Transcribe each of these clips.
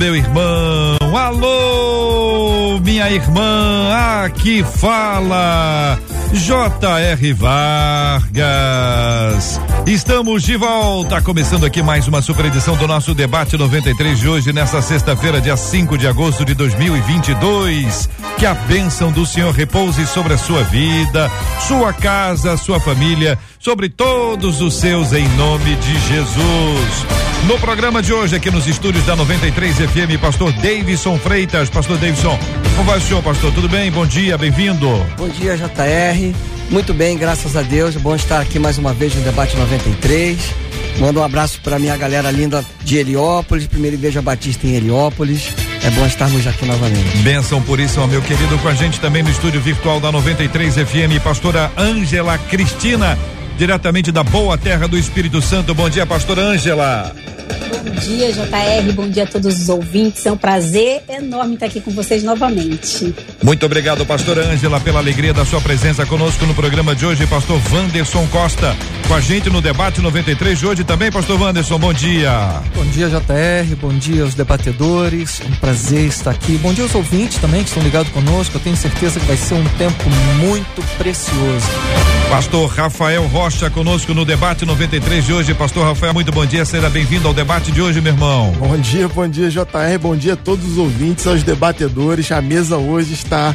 meu irmão. Alô, minha irmã. Aqui fala J.R. Vargas. Estamos de volta, começando aqui mais uma super edição do nosso debate 93 de hoje, nessa sexta-feira, dia 5 de agosto de 2022. Que a bênção do Senhor repouse sobre a sua vida, sua casa, sua família, sobre todos os seus, em nome de Jesus. No programa de hoje, aqui nos estúdios da 93 FM, pastor Davidson Freitas. Pastor Davidson, como vai o senhor, pastor? Tudo bem? Bom dia, bem-vindo. Bom dia, JR. Muito bem, graças a Deus. Bom estar aqui mais uma vez no Debate 93. Manda um abraço para minha galera linda de Heliópolis, Primeira Igreja Batista em Heliópolis. É bom estarmos aqui novamente. Benção por isso, meu querido, com a gente também no estúdio virtual da 93 FM, pastora Ângela Cristina, diretamente da boa terra do Espírito Santo. Bom dia, pastora Ângela. Bom dia, JR. Bom dia a todos os ouvintes. É um prazer enorme estar aqui com vocês novamente. Muito obrigado, pastora Ângela, pela alegria da sua presença conosco no programa de hoje. Pastor Wanderson Costa, com a gente no debate 93 de hoje também, pastor Wanderson. Bom dia. Bom dia, JR. Bom dia aos debatedores. É um prazer estar aqui. Bom dia aos ouvintes também que estão ligados conosco. Eu tenho certeza que vai ser um tempo muito precioso. Pastor Rafael Rocha conosco no debate 93 de hoje. Pastor Rafael, muito bom dia. Seja bem-vindo ao debate de hoje, meu irmão. Bom dia, bom dia, JR. Bom dia a todos os ouvintes, aos debatedores. A mesa hoje está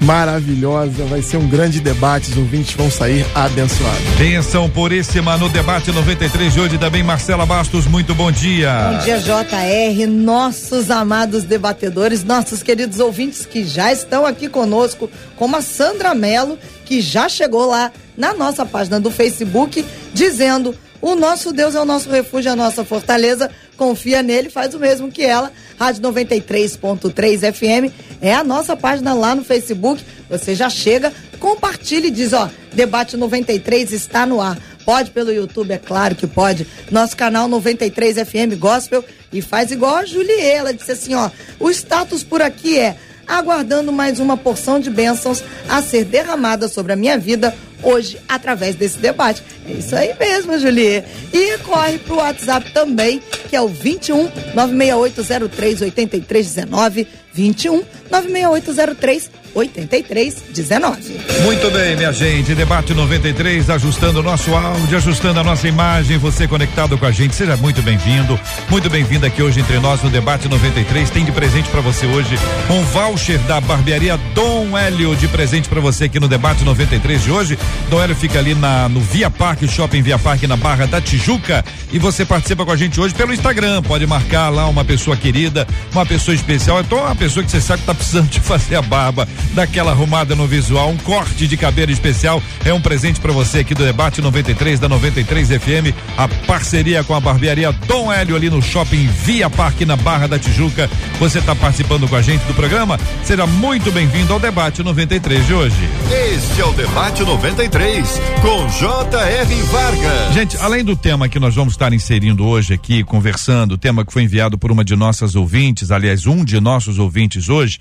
maravilhosa. Vai ser um grande debate. Os ouvintes vão sair abençoados. Benção puríssima no debate 93 de hoje também. Marcela Bastos, muito bom dia. Bom dia, JR. Nossos amados debatedores, nossos queridos ouvintes que já estão aqui conosco, como a Sandra Mello, que já chegou lá na nossa página do Facebook, dizendo. O nosso Deus é o nosso refúgio, a nossa fortaleza. Confia nele, faz o mesmo que ela. Rádio 93.3 FM é a nossa página lá no Facebook. Você já chega, compartilha e diz: ó, Debate 93 está no ar. Pode pelo YouTube, é claro que pode. Nosso canal 93 FM Gospel e faz igual a Julie. Ela disse assim: ó, o status por aqui é aguardando mais uma porção de bênçãos a ser derramada sobre a minha vida hoje através desse debate. É isso aí mesmo, Julie. E corre pro WhatsApp também, que é o 21 96803 8319 21 96803 8319. Muito bem, minha gente. Debate 93, ajustando o nosso áudio, ajustando a nossa imagem. Você conectado com a gente, seja muito bem-vindo. Muito bem-vindo aqui hoje entre nós no Debate 93. Tem de presente para você hoje um voucher da barbearia Dom Hélio de presente para você aqui no Debate 93 de hoje. Dom Hélio fica ali na no Via Parque, Shopping Via Parque, na Barra da Tijuca. E você participa com a gente hoje pelo Instagram. Pode marcar lá uma pessoa querida, uma pessoa especial. Então, uma pessoa que você sabe que tá precisando de fazer a barba daquela arrumada no visual, um corte de cabelo especial. É um presente para você aqui do debate 93 da 93 FM, a parceria com a barbearia Dom Hélio ali no shopping Via Parque na Barra da Tijuca. Você está participando com a gente do programa? Seja muito bem-vindo ao debate 93 de hoje. Este é o debate 93 com J.R. Vargas. Gente, além do tema que nós vamos estar inserindo hoje aqui, conversando, o tema que foi enviado por uma de nossas ouvintes, aliás, um de nossos ouvintes hoje,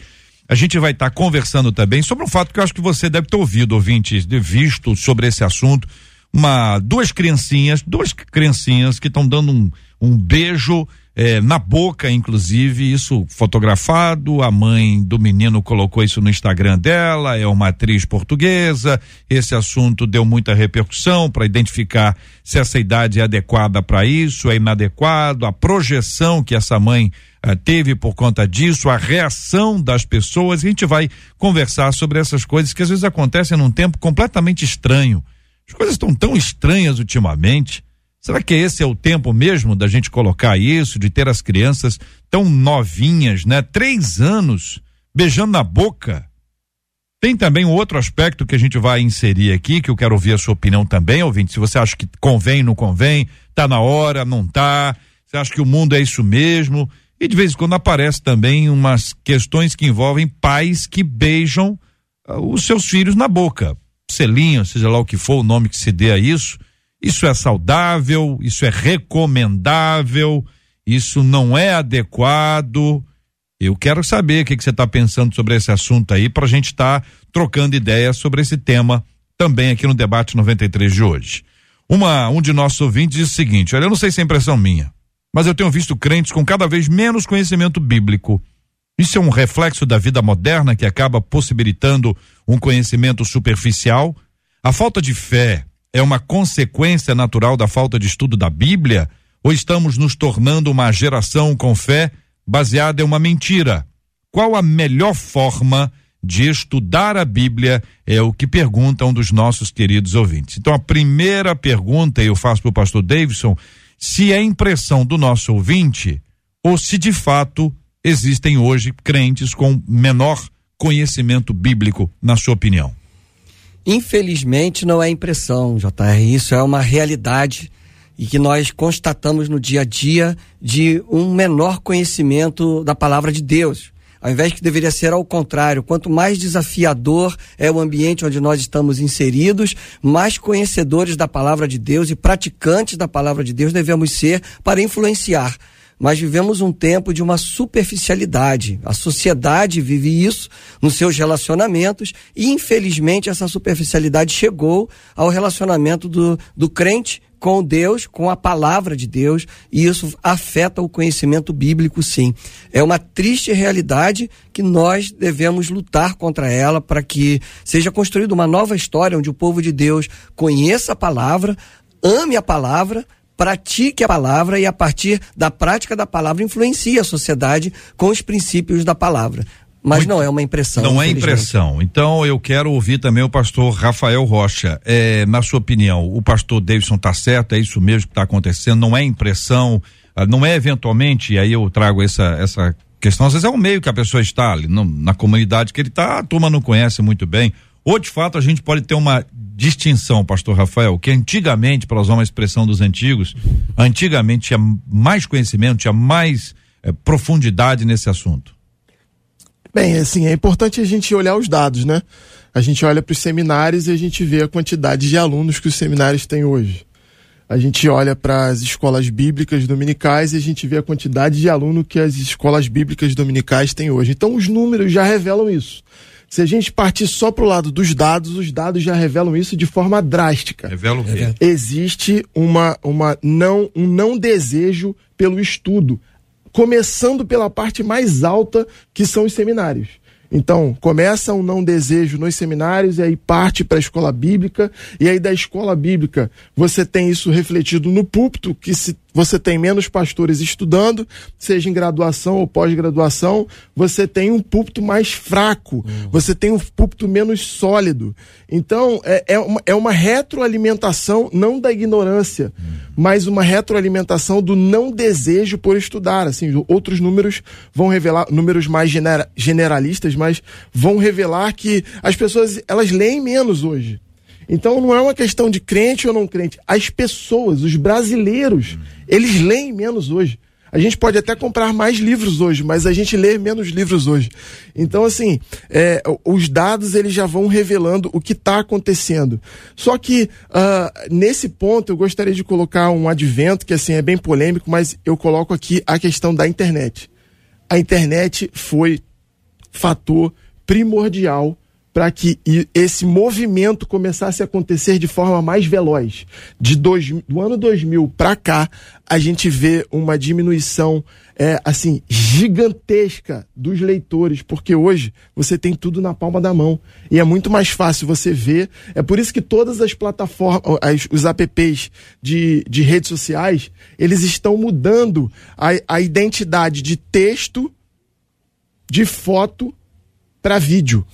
a gente vai estar tá conversando também sobre um fato que eu acho que você deve ter ouvido, ouvintes, de visto sobre esse assunto. Uma, duas criancinhas, duas criancinhas que estão dando um, um beijo eh, na boca, inclusive, isso fotografado. A mãe do menino colocou isso no Instagram dela, é uma atriz portuguesa. Esse assunto deu muita repercussão para identificar se essa idade é adequada para isso, é inadequado, a projeção que essa mãe uh, teve por conta disso, a reação das pessoas. A gente vai conversar sobre essas coisas que às vezes acontecem num tempo completamente estranho. As coisas estão tão estranhas ultimamente. Será que esse é o tempo mesmo da gente colocar isso, de ter as crianças tão novinhas, né? Três anos beijando na boca. Tem também um outro aspecto que a gente vai inserir aqui, que eu quero ouvir a sua opinião também, ouvinte. Se você acha que convém, não convém, tá na hora, não tá. Você acha que o mundo é isso mesmo? E de vez em quando aparece também umas questões que envolvem pais que beijam uh, os seus filhos na boca. Selinho, seja lá o que for o nome que se dê a isso. Isso é saudável, isso é recomendável, isso não é adequado. Eu quero saber o que, que você está pensando sobre esse assunto aí para a gente estar tá trocando ideias sobre esse tema também aqui no debate 93 de hoje. Uma, um de nossos ouvintes diz o seguinte: olha, eu não sei se é impressão minha, mas eu tenho visto crentes com cada vez menos conhecimento bíblico. Isso é um reflexo da vida moderna que acaba possibilitando um conhecimento superficial? A falta de fé é uma consequência natural da falta de estudo da Bíblia? Ou estamos nos tornando uma geração com fé baseada em uma mentira? Qual a melhor forma de estudar a Bíblia? É o que pergunta um dos nossos queridos ouvintes. Então, a primeira pergunta eu faço para o pastor Davidson se é impressão do nosso ouvinte ou se de fato existem hoje crentes com menor conhecimento bíblico, na sua opinião. Infelizmente não é impressão, JR, isso é uma realidade e que nós constatamos no dia a dia de um menor conhecimento da palavra de Deus. Ao invés que deveria ser ao contrário, quanto mais desafiador é o ambiente onde nós estamos inseridos, mais conhecedores da palavra de Deus e praticantes da palavra de Deus devemos ser para influenciar mas vivemos um tempo de uma superficialidade. A sociedade vive isso nos seus relacionamentos e, infelizmente, essa superficialidade chegou ao relacionamento do, do crente com Deus, com a palavra de Deus, e isso afeta o conhecimento bíblico, sim. É uma triste realidade que nós devemos lutar contra ela para que seja construída uma nova história onde o povo de Deus conheça a palavra, ame a palavra, pratique a palavra e a partir da prática da palavra influencie a sociedade com os princípios da palavra. Mas Muito, não é uma impressão. Não é impressão. Então eu quero ouvir também o pastor Rafael Rocha. É, na sua opinião, o pastor Davidson está certo? É isso mesmo que está acontecendo? Não é impressão? Ah, não é eventualmente? E aí eu trago essa, essa questão. Às vezes é o meio que a pessoa está ali, na comunidade que ele está, a turma não conhece muito bem. Ou de fato a gente pode ter uma distinção, pastor Rafael, que antigamente, para usar uma expressão dos antigos, antigamente tinha mais conhecimento, tinha mais eh, profundidade nesse assunto? Bem, assim, é importante a gente olhar os dados, né? A gente olha para os seminários e a gente vê a quantidade de alunos que os seminários têm hoje. A gente olha para as escolas bíblicas dominicais e a gente vê a quantidade de aluno que as escolas bíblicas dominicais têm hoje. Então, os números já revelam isso. Se a gente partir só para o lado dos dados, os dados já revelam isso de forma drástica. Revela o quê? Existe uma, uma não, um não desejo pelo estudo, começando pela parte mais alta, que são os seminários. Então, começa um não desejo nos seminários e aí parte para a escola bíblica, e aí da escola bíblica você tem isso refletido no púlpito, que se você tem menos pastores estudando, seja em graduação ou pós-graduação, você tem um púlpito mais fraco, uhum. você tem um púlpito menos sólido. Então, é, é, uma, é uma retroalimentação, não da ignorância, uhum. mas uma retroalimentação do não desejo por estudar. Assim, outros números vão revelar, números mais genera, generalistas, mas vão revelar que as pessoas elas leem menos hoje. Então não é uma questão de crente ou não crente. As pessoas, os brasileiros, eles leem menos hoje. A gente pode até comprar mais livros hoje, mas a gente lê menos livros hoje. Então, assim, é, os dados eles já vão revelando o que está acontecendo. Só que uh, nesse ponto eu gostaria de colocar um advento que assim é bem polêmico, mas eu coloco aqui a questão da internet. A internet foi fator primordial para que esse movimento começasse a acontecer de forma mais veloz. De dois, do ano 2000 para cá, a gente vê uma diminuição é, assim gigantesca dos leitores, porque hoje você tem tudo na palma da mão e é muito mais fácil você ver. É por isso que todas as plataformas, as, os apps de, de redes sociais, eles estão mudando a, a identidade de texto, de foto para vídeo.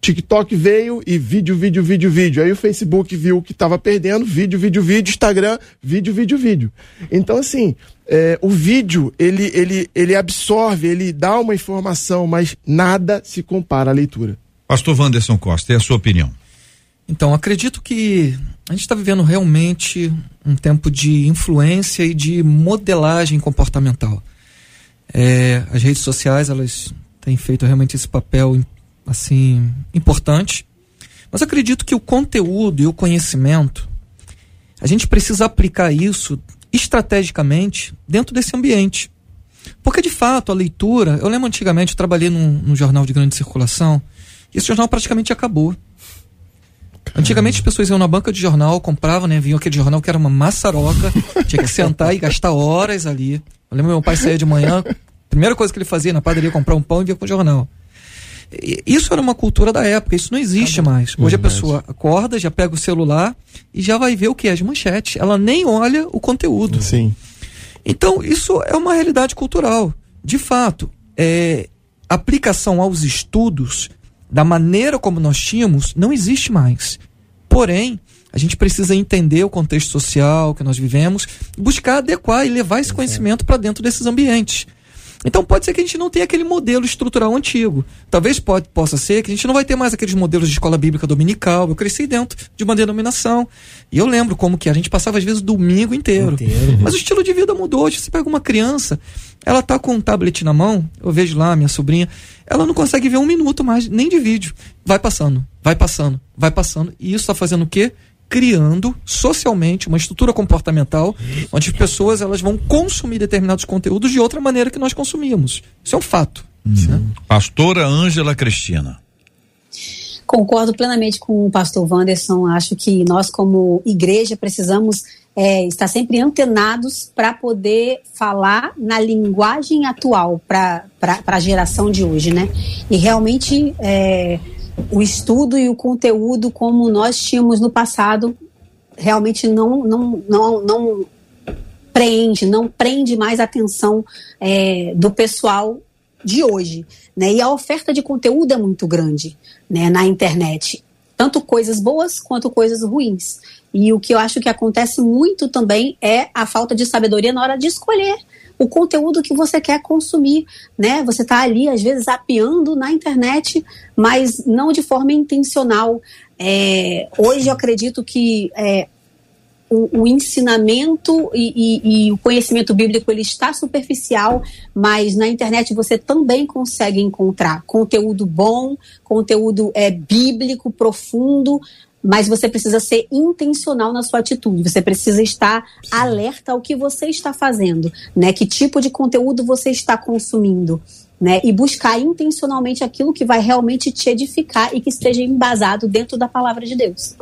TikTok veio e vídeo, vídeo, vídeo, vídeo. Aí o Facebook viu que estava perdendo, vídeo, vídeo, vídeo, Instagram, vídeo, vídeo, vídeo. Então, assim, é, o vídeo, ele, ele, ele absorve, ele dá uma informação, mas nada se compara à leitura. Pastor Wanderson Costa, é a sua opinião? Então, acredito que a gente está vivendo realmente um tempo de influência e de modelagem comportamental. É, as redes sociais, elas têm feito realmente esse papel assim importante. Mas acredito que o conteúdo e o conhecimento, a gente precisa aplicar isso estrategicamente dentro desse ambiente. Porque, de fato, a leitura. Eu lembro antigamente, eu trabalhei num, num jornal de grande circulação, e esse jornal praticamente acabou. Antigamente as pessoas iam na banca de jornal, compravam, né? Vinham aquele jornal que era uma maçaroca, tinha que sentar e gastar horas ali. Eu lembro meu pai saía de manhã, primeira coisa que ele fazia na padaria comprar um pão e vinha com o jornal. Isso era uma cultura da época, isso não existe mais. Hoje a pessoa acorda, já pega o celular e já vai ver o que? As manchetes. Ela nem olha o conteúdo. Sim. Então, isso é uma realidade cultural. De fato, é, aplicação aos estudos da maneira como nós tínhamos não existe mais. Porém, a gente precisa entender o contexto social que nós vivemos, buscar adequar e levar esse conhecimento para dentro desses ambientes. Então pode ser que a gente não tenha aquele modelo estrutural antigo. Talvez pode, possa ser que a gente não vai ter mais aqueles modelos de escola bíblica dominical. Eu cresci dentro de uma denominação. E eu lembro como que a gente passava às vezes o domingo inteiro. inteiro. Mas o estilo de vida mudou. Hoje você pega uma criança, ela tá com um tablet na mão, eu vejo lá minha sobrinha, ela não consegue ver um minuto mais, nem de vídeo. Vai passando, vai passando, vai passando. E isso está fazendo o quê? Criando socialmente uma estrutura comportamental onde as pessoas elas vão consumir determinados conteúdos de outra maneira que nós consumimos. Isso é um fato. Hum. Né? Pastora Ângela Cristina. Concordo plenamente com o pastor Wanderson. Acho que nós, como igreja, precisamos é, estar sempre antenados para poder falar na linguagem atual para a geração de hoje, né? E realmente é, o estudo e o conteúdo como nós tínhamos no passado realmente não, não, não, não prende, não prende mais a atenção é, do pessoal de hoje. Né? E a oferta de conteúdo é muito grande né, na internet. Tanto coisas boas quanto coisas ruins. E o que eu acho que acontece muito também é a falta de sabedoria na hora de escolher o conteúdo que você quer consumir, né? Você está ali, às vezes, apiando na internet, mas não de forma intencional. É, hoje eu acredito que é, o, o, ensinamento e, e, e, o conhecimento bíblico ele está superficial, mas na internet você também consegue encontrar conteúdo bom, conteúdo é, bíblico profundo, mas você precisa ser intencional na sua atitude. Você precisa estar Sim. alerta ao que você está fazendo, né? Que tipo de conteúdo você está consumindo, né? E buscar intencionalmente aquilo que vai realmente te edificar e que esteja embasado dentro da palavra de Deus.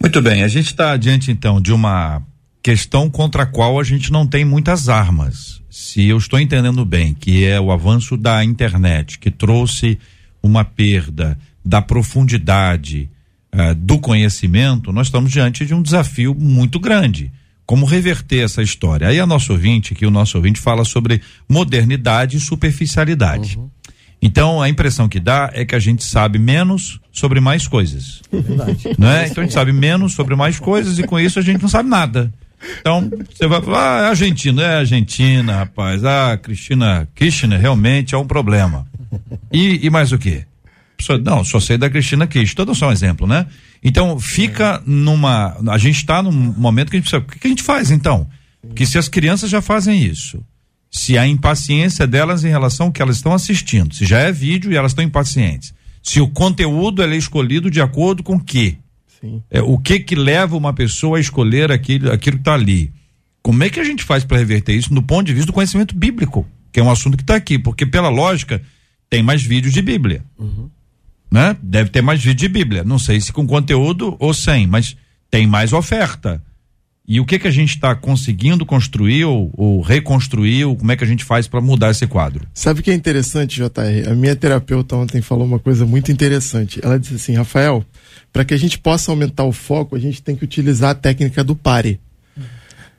Muito bem, a gente está diante então de uma questão contra a qual a gente não tem muitas armas. Se eu estou entendendo bem, que é o avanço da internet, que trouxe uma perda da profundidade, uh, do conhecimento, nós estamos diante de um desafio muito grande. Como reverter essa história? Aí a nosso ouvinte, que o nosso ouvinte fala sobre modernidade e superficialidade. Uhum. Então a impressão que dá é que a gente sabe menos sobre mais coisas. É verdade. Né? Então a gente sabe menos sobre mais coisas e com isso a gente não sabe nada. Então, você vai falar, ah, é Argentina, é Argentina, rapaz. Ah, Cristina Kirchner realmente é um problema. E, e mais o quê? Não, só sei da Cristina Kirchner, todo só um exemplo, né? Então, fica numa. A gente está num momento que a gente precisa. O que, que a gente faz então? Porque se as crianças já fazem isso, se a impaciência delas em relação ao que elas estão assistindo, se já é vídeo e elas estão impacientes, se o conteúdo é escolhido de acordo com o quê? É, o que que leva uma pessoa a escolher aquilo, aquilo que está ali? Como é que a gente faz para reverter isso no ponto de vista do conhecimento bíblico, que é um assunto que está aqui, porque pela lógica tem mais vídeos de Bíblia. Uhum né? Deve ter mais vídeo de Bíblia. Não sei se com conteúdo ou sem, mas tem mais oferta. E o que que a gente está conseguindo construir ou, ou, reconstruir? Ou como é que a gente faz para mudar esse quadro? Sabe o que é interessante, JR? A minha terapeuta ontem falou uma coisa muito interessante. Ela disse assim, Rafael, para que a gente possa aumentar o foco, a gente tem que utilizar a técnica do pare.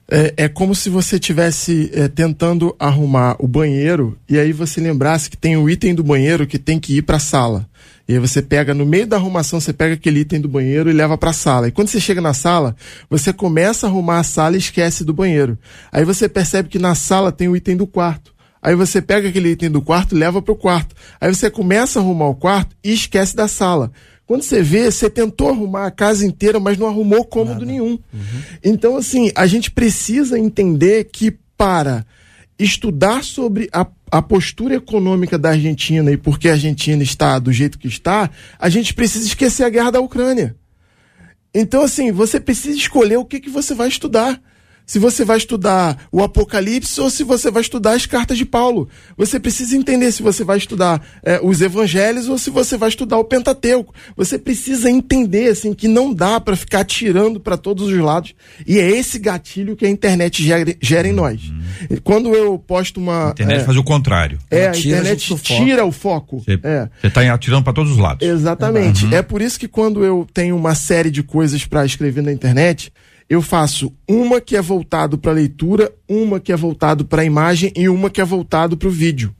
É, é como se você estivesse é, tentando arrumar o banheiro e aí você lembrasse que tem o item do banheiro que tem que ir para a sala. E aí você pega, no meio da arrumação, você pega aquele item do banheiro e leva para a sala. E quando você chega na sala, você começa a arrumar a sala e esquece do banheiro. Aí você percebe que na sala tem o item do quarto. Aí você pega aquele item do quarto e leva para o quarto. Aí você começa a arrumar o quarto e esquece da sala. Quando você vê, você tentou arrumar a casa inteira, mas não arrumou cômodo Nada. nenhum. Uhum. Então, assim, a gente precisa entender que para estudar sobre a, a postura econômica da Argentina e por que a Argentina está do jeito que está, a gente precisa esquecer a guerra da Ucrânia. Então, assim, você precisa escolher o que, que você vai estudar se você vai estudar o Apocalipse ou se você vai estudar as cartas de Paulo. Você precisa entender se você vai estudar é, os Evangelhos ou se você vai estudar o Pentateuco. Você precisa entender assim que não dá para ficar tirando para todos os lados. E é esse gatilho que a internet gera, gera em nós. Uhum. Quando eu posto uma. A internet é, faz o contrário. É, a internet tira o foco. Você é. está atirando para todos os lados. Exatamente. Uhum. É por isso que quando eu tenho uma série de coisas para escrever na internet, eu faço uma que é voltado para leitura, uma que é voltado para a imagem e uma que é voltado para o vídeo.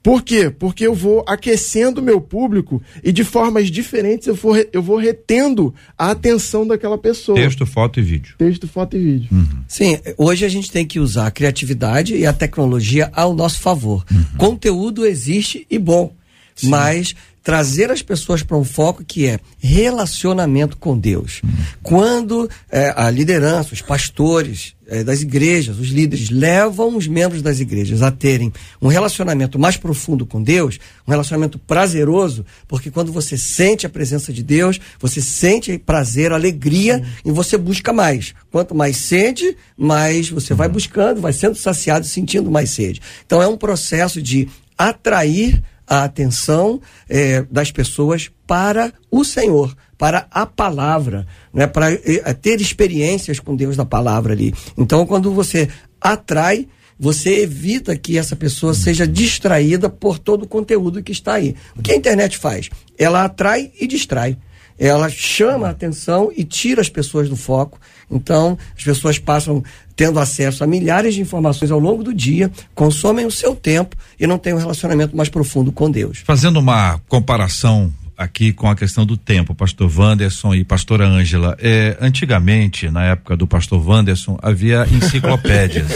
Por quê? Porque eu vou aquecendo o meu público e de formas diferentes eu vou, eu vou retendo a atenção daquela pessoa. Texto, foto e vídeo. Texto, foto e vídeo. Uhum. Sim, hoje a gente tem que usar a criatividade e a tecnologia ao nosso favor. Uhum. Conteúdo existe e bom, Sim. mas trazer as pessoas para um foco que é relacionamento com Deus. Quando é, a liderança, os pastores é, das igrejas, os líderes, levam os membros das igrejas a terem um relacionamento mais profundo com Deus, um relacionamento prazeroso, porque quando você sente a presença de Deus, você sente prazer, alegria e você busca mais. Quanto mais sede, mais você vai buscando, vai sendo saciado sentindo mais sede. Então é um processo de atrair a atenção é, das pessoas para o Senhor, para a palavra, né? para é, ter experiências com Deus da palavra ali. Então, quando você atrai, você evita que essa pessoa seja distraída por todo o conteúdo que está aí. O que a internet faz? Ela atrai e distrai. Ela chama a atenção e tira as pessoas do foco. Então, as pessoas passam tendo acesso a milhares de informações ao longo do dia, consomem o seu tempo e não têm um relacionamento mais profundo com Deus. Fazendo uma comparação aqui com a questão do tempo, pastor Wanderson e pastora Ângela. É, antigamente, na época do pastor Wanderson, havia enciclopédias.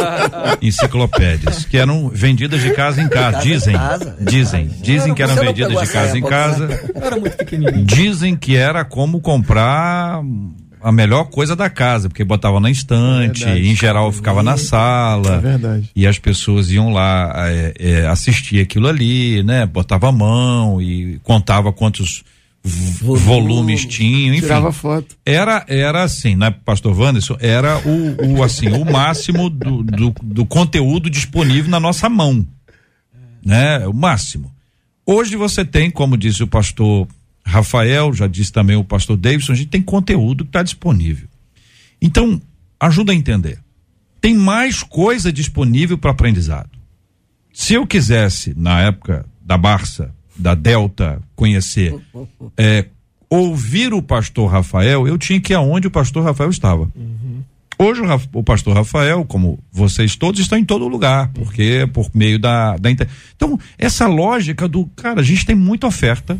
enciclopédias, que eram vendidas de casa em casa. Dizem. Dizem. Dizem que eram vendidas de casa em casa. Dizem que era como comprar a melhor coisa da casa, porque botava na estante, em geral ficava na sala. É verdade. E as pessoas iam lá é, é, assistir aquilo ali, né? Botava a mão e contava quantos Volume, volumes tinham, enfim. Tirava foto. Era, era assim, né, pastor Wanderson? Era o, o assim, o máximo do, do, do conteúdo disponível na nossa mão. Né? O máximo. Hoje você tem, como disse o pastor Rafael, já disse também o pastor Davidson, a gente tem conteúdo que está disponível. Então, ajuda a entender. Tem mais coisa disponível para aprendizado. Se eu quisesse, na época da Barça, da Delta, conhecer, é, ouvir o pastor Rafael, eu tinha que ir aonde o pastor Rafael estava. Uhum. Hoje o, o, pastor Rafael, como vocês todos, estão em todo lugar, porque é por meio da, da. Então, essa lógica do, cara, a gente tem muita oferta,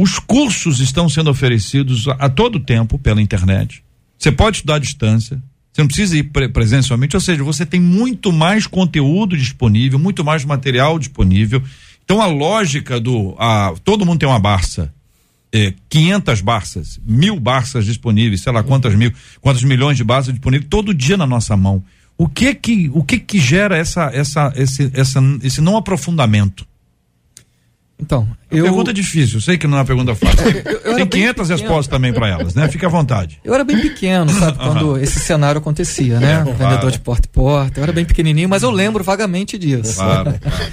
os cursos estão sendo oferecidos a, a todo tempo pela internet. Você pode estudar à distância. Você não precisa ir pre presencialmente, ou seja, você tem muito mais conteúdo disponível, muito mais material disponível. Então a lógica do a, todo mundo tem uma Barça, é, 500 Barças, mil Barças disponíveis, sei lá quantas mil, quantos milhões de Barças disponíveis todo dia na nossa mão. O que que o que que gera essa essa esse essa, esse não aprofundamento? Então, eu... Pergunta difícil, sei que não é uma pergunta fácil. eu, eu Tem 500 respostas também para elas, né? Fique à vontade. Eu era bem pequeno, sabe, quando esse cenário acontecia, né? É, Vendedor claro. de porta e porta. Eu era bem pequenininho, mas eu lembro vagamente disso. Claro, claro.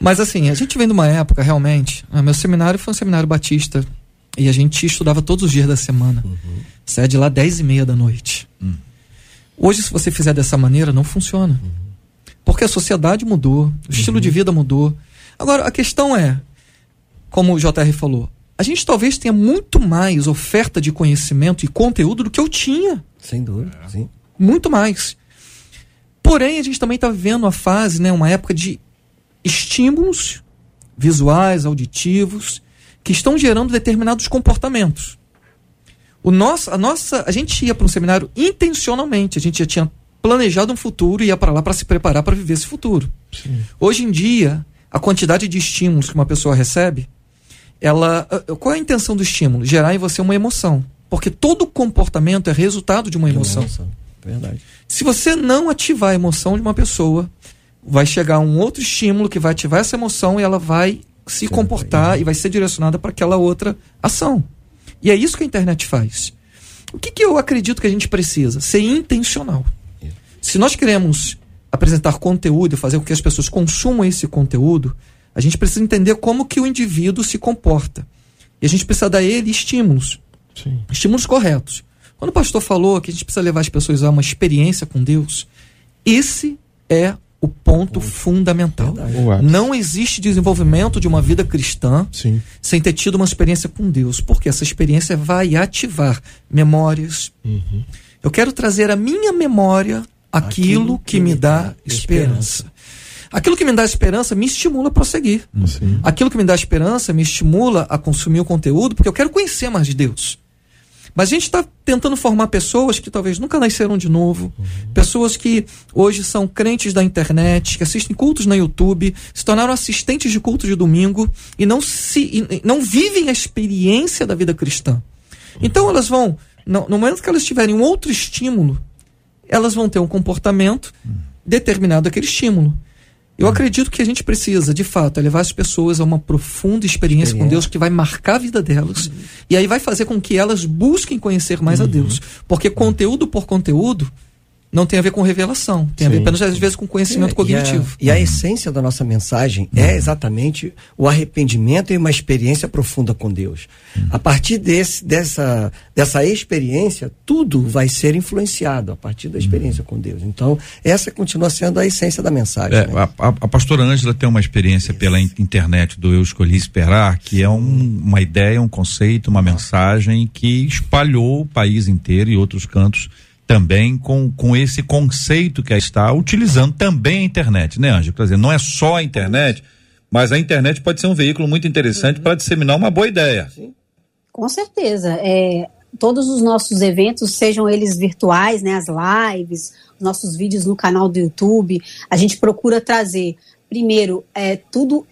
Mas assim, a gente vem de uma época realmente. Né, meu seminário foi um seminário batista e a gente estudava todos os dias da semana. Uhum. Sede lá 10 e meia da noite. Uhum. Hoje, se você fizer dessa maneira, não funciona. Uhum. Porque a sociedade mudou, o estilo de vida mudou. Agora, a questão é, como o JR falou, a gente talvez tenha muito mais oferta de conhecimento e conteúdo do que eu tinha. Sem dúvida, é. sim. Muito mais. Porém, a gente também está vivendo uma fase, né, uma época de estímulos visuais, auditivos, que estão gerando determinados comportamentos. O nosso, a nossa, a gente ia para um seminário intencionalmente, a gente já tinha planejado um futuro e ia para lá para se preparar para viver esse futuro. Sim. Hoje em dia, a quantidade de estímulos que uma pessoa recebe, ela. Qual é a intenção do estímulo? Gerar em você uma emoção. Porque todo comportamento é resultado de uma emoção. Verdade. Se você não ativar a emoção de uma pessoa, vai chegar um outro estímulo que vai ativar essa emoção e ela vai se comportar e vai ser direcionada para aquela outra ação. E é isso que a internet faz. O que, que eu acredito que a gente precisa? Ser intencional. Se nós queremos apresentar conteúdo e fazer com que as pessoas consumam esse conteúdo, a gente precisa entender como que o indivíduo se comporta. E a gente precisa dar a ele estímulos. Sim. Estímulos corretos. Quando o pastor falou que a gente precisa levar as pessoas a uma experiência com Deus, esse é o ponto fundamental. Não existe desenvolvimento de uma vida cristã Sim. sem ter tido uma experiência com Deus, porque essa experiência vai ativar memórias. Uhum. Eu quero trazer à minha memória aquilo, que, me dá esperança. Aquilo que me dá esperança me estimula a prosseguir. Sim. Aquilo que me dá esperança me estimula a consumir o conteúdo, porque eu quero conhecer mais de Deus. Mas a gente está tentando formar pessoas que talvez nunca nasceram de novo, pessoas que hoje são crentes da internet, que assistem cultos na YouTube, se tornaram assistentes de culto de domingo e não se e não vivem a experiência da vida cristã. Então elas vão, no, no momento que elas tiverem um outro estímulo, elas vão ter um comportamento determinado àquele estímulo. Eu acredito que a gente precisa, de fato, levar as pessoas a uma profunda experiência com Deus que vai marcar a vida delas. E aí vai fazer com que elas busquem conhecer mais a Deus. Porque conteúdo por conteúdo não tem a ver com revelação. Tem a ver Sim. apenas, às vezes, com conhecimento cognitivo. E a, e a essência da nossa mensagem é exatamente o arrependimento e uma experiência profunda com Deus. A partir desse, dessa, dessa experiência, tudo vai ser influenciado a partir da experiência com Deus. Então, essa continua sendo a essência da mensagem. É, né? a, a- a pastora Ângela tem uma experiência pela in- internet do Eu Escolhi Esperar, que é um- uma ideia, um conceito, uma mensagem que espalhou o país inteiro e outros cantos também com, com esse conceito que está utilizando também a internet, né, Ângela? Quer dizer, não é só a internet, mas a internet pode ser um veículo muito interessante para disseminar uma boa ideia. Com certeza. É, todos os nossos eventos, sejam eles virtuais, né, as lives, os nossos vídeos no canal do YouTube, a gente procura trazer, primeiro, é, tudo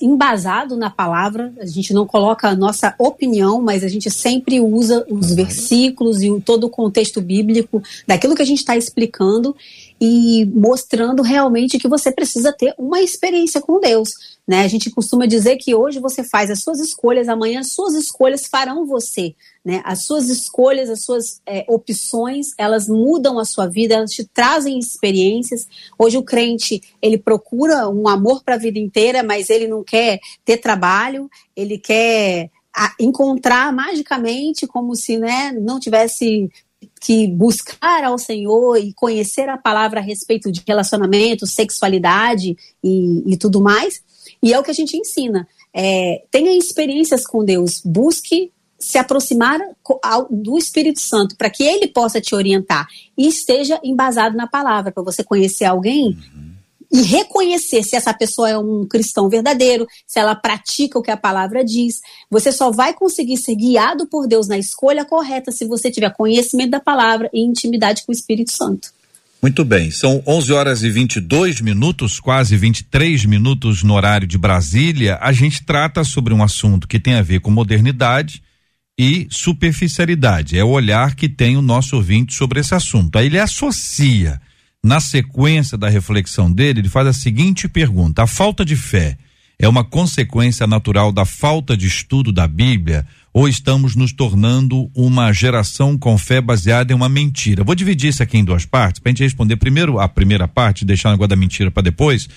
embasado na palavra, a gente não coloca a nossa opinião, mas a gente sempre usa os versículos e o, todo o contexto bíblico daquilo que a gente está explicando e mostrando realmente que você precisa ter uma experiência com Deus. Né? A gente costuma dizer que hoje você faz as suas escolhas, amanhã as suas escolhas farão você. Né? As suas escolhas, as suas é, opções, elas mudam a sua vida, elas te trazem experiências. Hoje o crente, ele procura um amor para a vida inteira, mas ele não quer ter trabalho, ele quer encontrar magicamente como se né, não tivesse que buscar ao Senhor e conhecer a palavra a respeito de relacionamento, sexualidade e, e tudo mais. E é o que a gente ensina. É, tenha experiências com Deus, busque se aproximar do Espírito Santo para que ele possa te orientar e esteja embasado na palavra para você conhecer alguém e reconhecer se essa pessoa é um cristão verdadeiro, se ela pratica o que a palavra diz. Você só vai conseguir ser guiado por Deus na escolha correta se você tiver conhecimento da palavra e intimidade com o Espírito Santo. Muito bem, são 11 horas e 22 minutos, quase 23 minutos no horário de Brasília. A gente trata sobre um assunto que tem a ver com modernidade e superficialidade. É o olhar que tem o nosso ouvinte sobre esse assunto. Aí ele associa, na sequência da reflexão dele, ele faz a seguinte pergunta: a falta de fé é uma consequência natural da falta de estudo da Bíblia ou estamos nos tornando uma geração com fé baseada em uma mentira? Vou dividir isso aqui em duas partes para a gente responder primeiro a primeira parte, deixar o negócio da mentira para depois.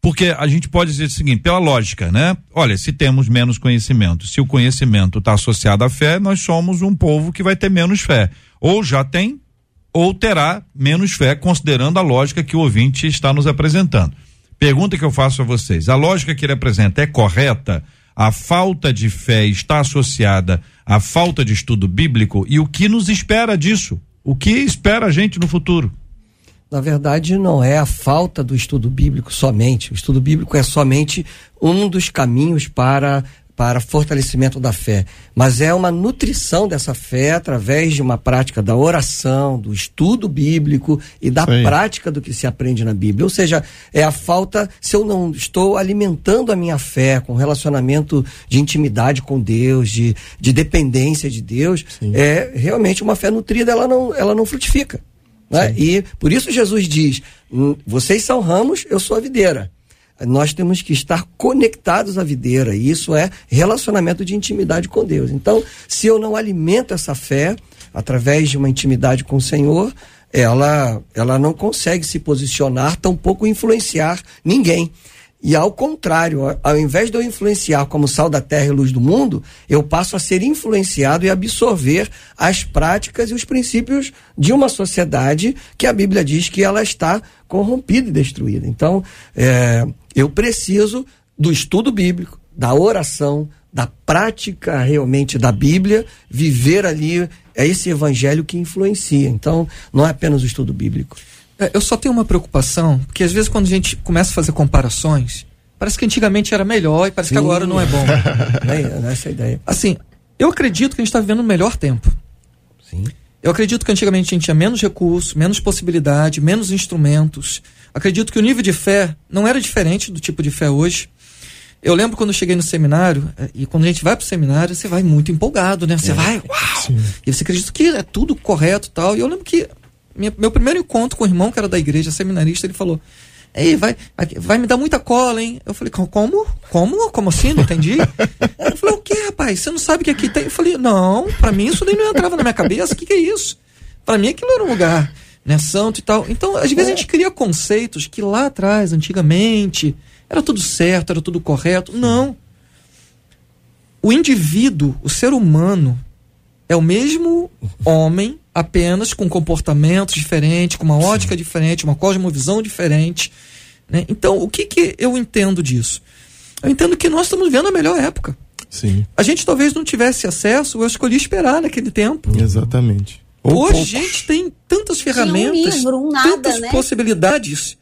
Porque a gente pode dizer o seguinte, pela lógica, né? Olha, se temos menos conhecimento, se o conhecimento está associado à fé, nós somos um povo que vai ter menos fé. Ou já tem, ou terá menos fé, considerando a lógica que o ouvinte está nos apresentando. Pergunta que eu faço a vocês: a lógica que ele apresenta é correta? A falta de fé está associada à falta de estudo bíblico? E o que nos espera disso? O que espera a gente no futuro? Na verdade, não é a falta do estudo bíblico somente. O estudo bíblico é somente um dos caminhos para, para fortalecimento da fé. Mas é uma nutrição dessa fé através de uma prática da oração, do estudo bíblico e da aí. prática do que se aprende na Bíblia. Ou seja, é a falta, se eu não estou alimentando a minha fé com relacionamento de intimidade com Deus, de, de dependência de Deus, é realmente uma fé nutrida, ela não, ela não frutifica. Né? E por isso Jesus diz: "Hum, vocês são ramos, eu sou a videira. Nós temos que estar conectados à videira, e isso é relacionamento de intimidade com Deus. Então, se eu não alimento essa fé através de uma intimidade com o Senhor, ela, ela não consegue se posicionar, tampouco influenciar ninguém. E ao contrário, ao invés de eu influenciar como sal da terra e luz do mundo, eu passo a ser influenciado e absorver as práticas e os princípios de uma sociedade que a Bíblia diz que ela está corrompida e destruída. Então, é, eu preciso do estudo bíblico, da oração, da prática realmente da Bíblia, viver ali é esse evangelho que influencia. Então, não é apenas o estudo bíblico. É, eu só tenho uma preocupação, porque às vezes quando a gente começa a fazer comparações, parece que antigamente era melhor e parece que Sim. agora não é bom. É essa a ideia. Assim, eu acredito que a gente está vivendo o melhor tempo. Sim. Eu acredito que antigamente a gente tinha menos recursos, menos possibilidade, menos instrumentos. Acredito que o nível de fé não era diferente do tipo de fé hoje. Eu lembro quando eu cheguei no seminário, eh, e quando a gente vai pro seminário, você vai muito empolgado, né? Você vai, uau! E você acredita que é tudo correto e tal. E eu lembro que minha- meu primeiro encontro com o irmão que era da igreja, seminarista, ele falou: Ei, vai, vai me dar muita cola, hein? Eu falei, como? Como? Como assim? Não entendi. Ele falou, o que, rapaz? Você não sabe que aqui tem? Eu falei, não, pra mim isso nem não entrava na minha cabeça. O que, que é isso? Pra mim aquilo era um lugar, né, santo e tal. Então, às vezes a gente cria conceitos que lá atrás, antigamente, era tudo certo, era tudo correto. Não. O indivíduo, o ser humano, é o mesmo homem, apenas com comportamentos diferentes, com uma ótica diferente, uma cosmovisão diferente. Né? Então, o que, que eu entendo disso? Eu entendo que nós estamos vivendo a melhor época. Sim, A gente talvez não tivesse acesso, eu escolhi esperar naquele tempo. exatamente. Ou Hoje a gente tem tantas um ferramentas, livro, um nada, tantas né? possibilidades,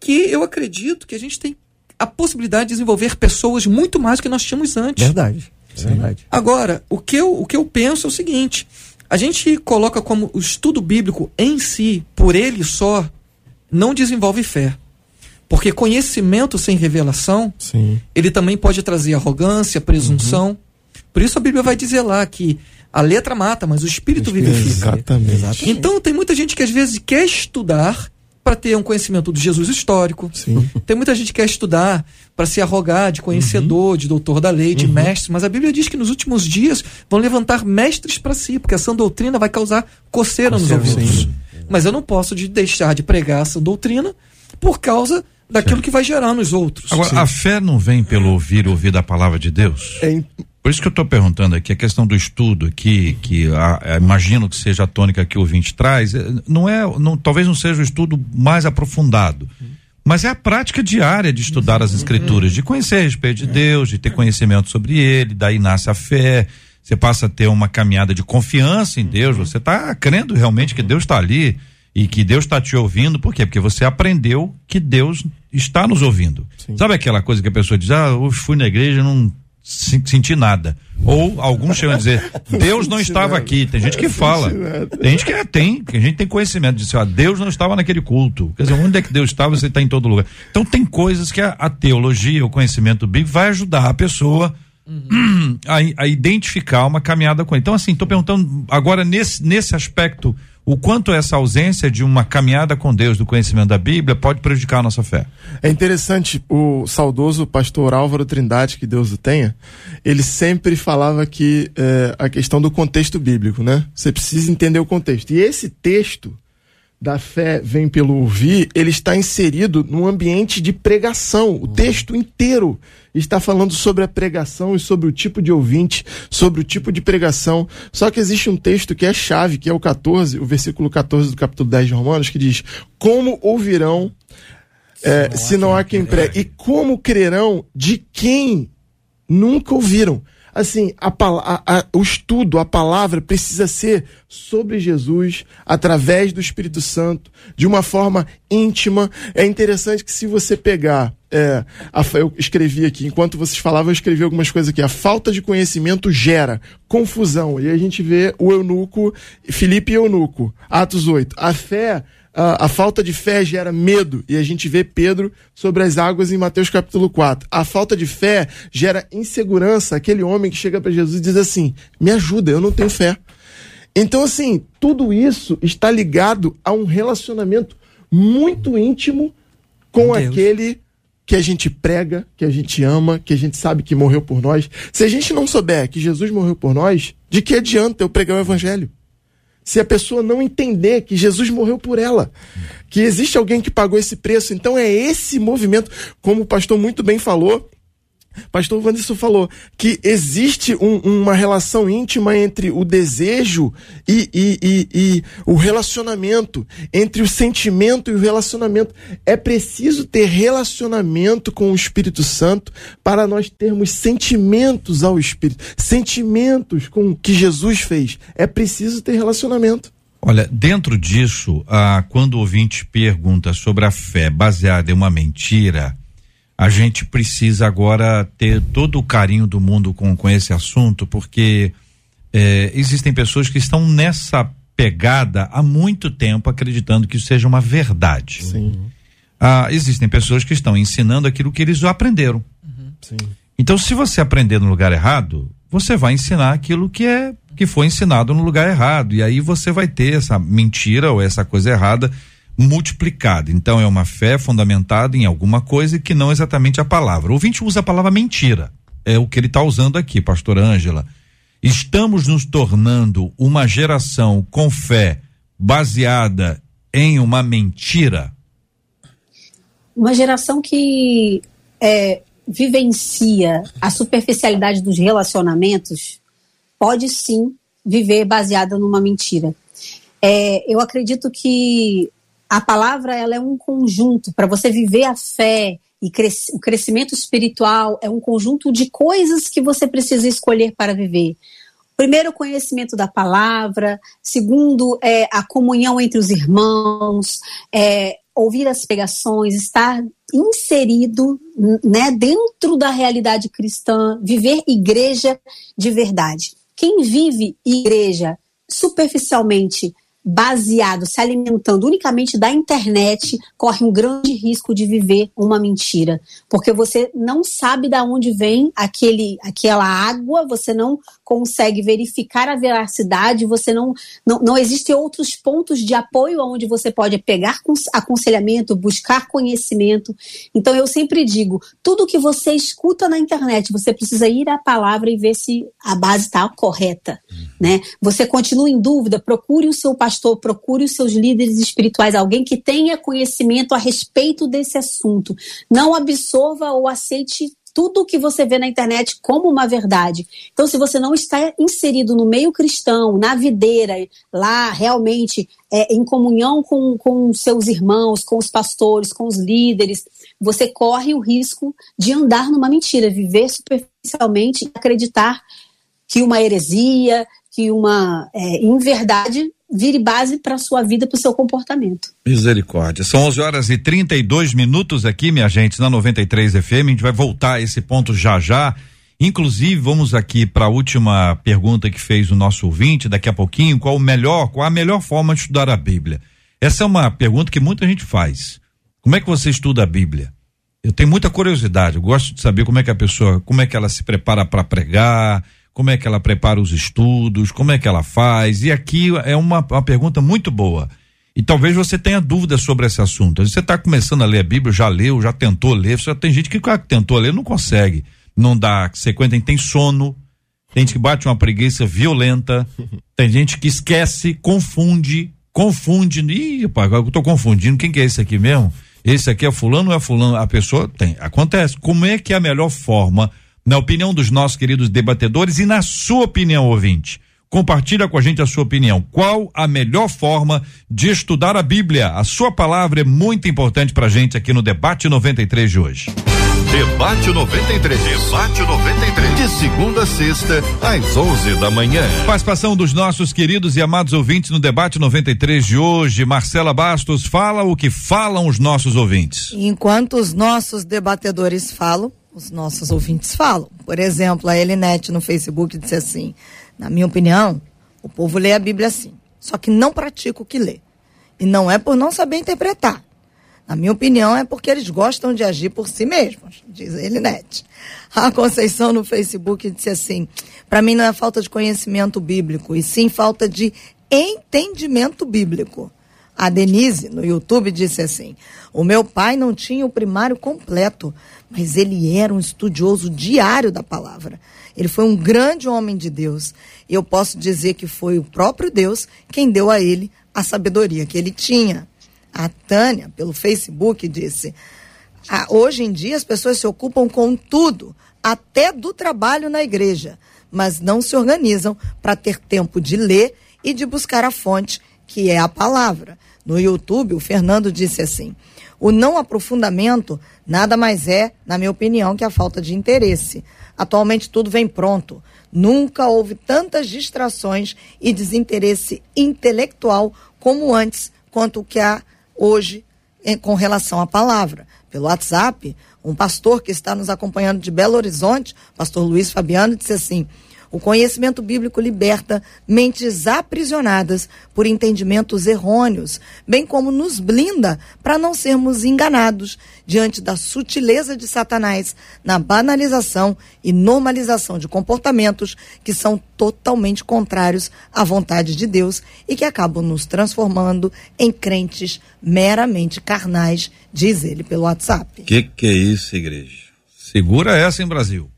que eu acredito que a gente tem a possibilidade de desenvolver pessoas muito mais do que nós tínhamos antes. Verdade. Verdade. Agora, o que, eu, o que eu penso é o seguinte: a gente coloca como o estudo bíblico em si, por ele só, não desenvolve fé. Porque conhecimento sem revelação, Sim. ele também pode trazer arrogância, presunção. Por isso a Bíblia vai dizer lá que a letra mata, mas o espírito vivifica. Exatamente. Então tem muita gente que às vezes quer estudar para ter um conhecimento do Jesus histórico. Sim. Tem muita gente que quer estudar para se arrogar de conhecedor, de doutor da lei, de mestre, mas a Bíblia diz que nos últimos dias vão levantar mestres para si, porque essa doutrina vai causar coceira, nos ouvidos. sim. Mas eu não posso de deixar de pregar essa doutrina por causa daquilo que vai gerar nos outros. Agora, a fé não vem pelo ouvir ouvir da palavra de Deus? É Por isso que eu estou perguntando aqui, a questão do estudo aqui, que a- a- imagino que seja a tônica que o ouvinte traz, eh, não é, não, talvez não seja o estudo mais aprofundado, mas é a prática diária de estudar as escrituras, de conhecer a respeito de Deus, de ter conhecimento sobre ele, daí nasce a fé, você passa a ter uma caminhada de confiança em Deus, você está crendo realmente que Deus está ali e que Deus está te ouvindo, por quê? Porque você aprendeu que Deus está nos ouvindo. Sabe aquela coisa que a pessoa diz, ah, eu fui na igreja e não se- senti nada. Ou alguns chegam a dizer, Deus não estava aqui. Tem gente que fala. Tem gente que é, tem, que a gente tem conhecimento de ah, Deus não estava naquele culto. Quer dizer, onde é que Deus estava, você está em todo lugar. Então tem coisas que a, a teologia, o conhecimento bíblico vai ajudar a pessoa a, a identificar uma caminhada com ele. Então, assim, estou perguntando agora nesse, nesse aspecto, o quanto essa ausência de uma caminhada com Deus, do conhecimento da Bíblia, pode prejudicar a nossa fé. É interessante, o saudoso pastor Álvaro Trindade, que Deus o tenha, ele sempre falava que é, a questão do contexto bíblico, né? Você precisa entender o contexto. E esse texto da fé vem pelo ouvir, ele está inserido num ambiente de pregação. O texto inteiro está falando sobre a pregação e sobre o tipo de ouvinte, sobre o tipo de pregação. Só que existe um texto que é chave, que é o 14, o versículo 14 do capítulo 10 de Romanos, que diz: Como ouvirão é, se não há quem pregue? E como crerão de quem nunca ouviram? Assim, a, a- o estudo, a palavra precisa ser sobre Jesus, através do Espírito Santo, de uma forma íntima. É interessante que se você pegar. é, a eu escrevi aqui, enquanto vocês falavam, eu escrevi algumas coisas aqui. A falta de conhecimento gera confusão. E a gente vê o eunuco, Filipe e eunuco, Atos 8. A fé a, a falta de fé gera medo, e a gente vê Pedro sobre as águas em Mateus capítulo 4. A falta de fé gera insegurança, aquele homem que chega para Jesus e diz assim: Me ajuda, eu não tenho fé. Então, assim, tudo isso está ligado a um relacionamento muito íntimo com Deus. aquele que a gente prega, que a gente ama, que a gente sabe que morreu por nós. Se a gente não souber que Jesus morreu por nós, de que adianta eu pregar o evangelho? Se a pessoa não entender que Jesus morreu por ela, que existe alguém que pagou esse preço, então é esse movimento, como o pastor muito bem falou, Pastor Wanderson falou que existe um- uma relação íntima entre o desejo e, e- e- e o relacionamento, entre o sentimento e o relacionamento. É preciso ter relacionamento com o Espírito Santo para nós termos sentimentos ao Espírito, sentimentos com o que Jesus fez. É preciso ter relacionamento. Olha, dentro disso, ah, quando o ouvinte pergunta sobre a fé baseada em uma mentira, a gente precisa agora ter todo o carinho do mundo com, com esse assunto, porque eh, existem pessoas que estão nessa pegada há muito tempo acreditando que isso seja uma verdade. Ah, existem pessoas que estão ensinando aquilo que eles aprenderam. sim. Então, se você aprender no lugar errado, você vai ensinar aquilo que é que foi ensinado no lugar errado. E aí você vai ter essa mentira ou essa coisa errada multiplicada. Então, é uma fé fundamentada em alguma coisa que não exatamente a palavra. O ouvinte usa a palavra mentira. É o que ele está usando aqui, pastor Ângela. Estamos nos tornando uma geração com fé baseada em uma mentira. uma geração que é, vivencia a superficialidade dos relacionamentos pode sim viver baseada numa mentira. É, eu acredito que a palavra ela é um conjunto para você viver a fé e cres- o crescimento espiritual é um conjunto de coisas que você precisa escolher para viver. Primeiro, o conhecimento da palavra. Segundo, é, a comunhão entre os irmãos. É, ouvir as pregações, estar inserido né, dentro da realidade cristã, viver igreja de verdade. Quem vive igreja superficialmente baseado, se alimentando unicamente da internet, corre um grande risco de viver uma mentira, porque você não sabe de onde vem aquele, aquela água, você não consegue verificar a veracidade, você não, não, não existem outros pontos de apoio onde você pode pegar cons- aconselhamento, buscar conhecimento. Então eu sempre digo, tudo que você escuta na internet, você precisa ir à palavra e ver se a base está correta, né? Você continua em dúvida, procure o seu pastor, procure os seus líderes espirituais, alguém que tenha conhecimento a respeito desse assunto. Não absorva ou aceite tudo o que você vê na internet como uma verdade. Então, se você não está inserido no meio cristão, na videira, lá realmente é, em comunhão com, com seus irmãos, com os pastores, com os líderes, você corre o risco de andar numa mentira, viver superficialmente e acreditar que uma heresia, que uma é, inverdade vire base para sua vida, para o seu comportamento. Misericórdia. São 11 horas e 32 minutos aqui, minha gente, na 93 FM. A gente vai voltar a esse ponto já já. Inclusive, vamos aqui para a última pergunta que fez o nosso ouvinte, daqui a pouquinho, qual o melhor, qual a melhor forma de estudar a Bíblia? Essa é uma pergunta que muita gente faz. Como é que você estuda a Bíblia? Eu tenho muita curiosidade, eu gosto de saber como é que a pessoa, como é que ela se prepara para pregar, como é que ela prepara os estudos, como é que ela faz. E aqui é uma, uma pergunta muito boa. E talvez você tenha dúvidas sobre esse assunto. Você está começando a ler a Bíblia, já leu, já tentou ler. Já tem gente que ah, tentou ler, não consegue. Não dá sequência, tem, sono, tem gente que bate uma preguiça violenta, tem gente que esquece, confunde, confunde. Ih, agora eu tô confundindo. Quem que é esse aqui mesmo? Esse aqui é fulano ou é fulano? A pessoa tem. Acontece. Como é que é a melhor forma, na opinião dos nossos queridos debatedores e na sua opinião, ouvinte? Compartilha com a gente a sua opinião. Qual a melhor forma de estudar a Bíblia? A sua palavra é muito importante pra gente aqui no Debate 93 de hoje. Debate 93. Debate 93. De segunda a sexta, às 11 da manhã. Participação dos nossos queridos e amados ouvintes no Debate 93 de hoje. Marcela Bastos, fala o que falam os nossos ouvintes. Enquanto os nossos debatedores falam, os nossos ouvintes falam. Por exemplo, a Elinete no Facebook disse assim: na minha opinião, o povo lê a Bíblia assim, só que não pratica o que lê. E não é por não saber interpretar. Na minha opinião, é porque eles gostam de agir por si mesmos, diz ele, Net. A Conceição no Facebook disse assim: para mim não é falta de conhecimento bíblico, e sim falta de entendimento bíblico. A Denise, no YouTube, disse assim: O meu pai não tinha o primário completo, mas ele era um estudioso diário da palavra. Ele foi um grande homem de Deus. E eu posso dizer que foi o próprio Deus quem deu a ele a sabedoria que ele tinha. A Tânia, pelo Facebook, disse: ah, Hoje em dia as pessoas se ocupam com tudo, até do trabalho na igreja, mas não se organizam para ter tempo de ler e de buscar a fonte, que é a palavra. No YouTube, o Fernando disse assim: o não aprofundamento nada mais é, na minha opinião, que a falta de interesse. Atualmente tudo vem pronto. Nunca houve tantas distrações e desinteresse intelectual como antes, quanto o que há hoje em, com relação à palavra. Pelo WhatsApp, um pastor que está nos acompanhando de Belo Horizonte, pastor Luiz Fabiano, disse assim: o conhecimento bíblico liberta mentes aprisionadas por entendimentos errôneos, bem como nos blinda para não sermos enganados diante da sutileza de Satanás na banalização e normalização de comportamentos que são totalmente contrários à vontade de Deus e que acabam nos transformando em crentes meramente carnais, diz ele pelo WhatsApp. Que que é isso, igreja? Segura essa em Brasil,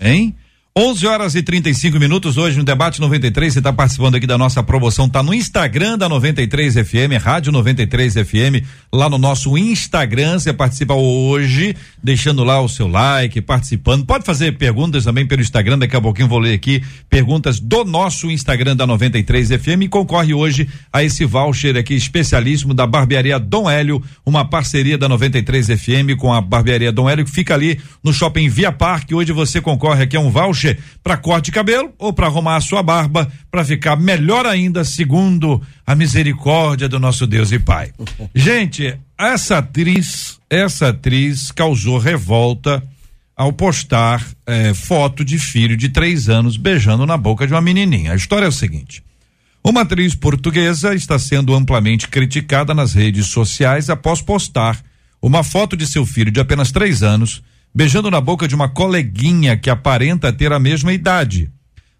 hein? 11 horas e 35 minutos hoje no debate 93. Você está participando aqui da nossa promoção, tá no Instagram da 93 FM, Rádio 93 FM, lá no nosso Instagram. Você participa hoje, deixando lá o seu like, participando. Pode fazer perguntas também pelo Instagram, daqui a pouquinho vou ler aqui perguntas do nosso Instagram da 93 FM e concorre hoje a esse voucher aqui especialíssimo da Barbearia Dom Hélio, uma parceria da 93 FM com a Barbearia Dom Hélio que fica ali no Shopping Via Parque. Hoje você concorre aqui a um voucher para corte de cabelo ou para arrumar a sua barba para ficar melhor ainda, segundo a misericórdia do nosso Deus e Pai. Gente, essa atriz, essa atriz causou revolta ao postar eh, foto de filho de três anos beijando na boca de uma menininha. A história é o seguinte. Uma atriz portuguesa está sendo amplamente criticada nas redes sociais após postar uma foto de seu filho de apenas três anos beijando na boca de uma coleguinha que aparenta ter a mesma idade.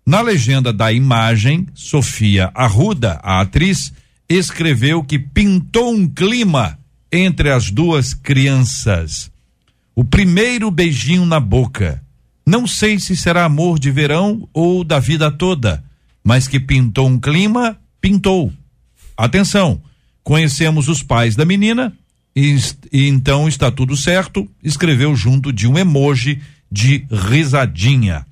Na legenda da imagem, Sofia Arruda, a atriz, escreveu que pintou um clima entre as duas crianças. O primeiro beijinho na boca. Não sei se será amor de verão ou da vida toda, mas que pintou um clima, pintou. Atenção, conhecemos os pais da menina e, e então está tudo certo, escreveu junto de um emoji de risadinha.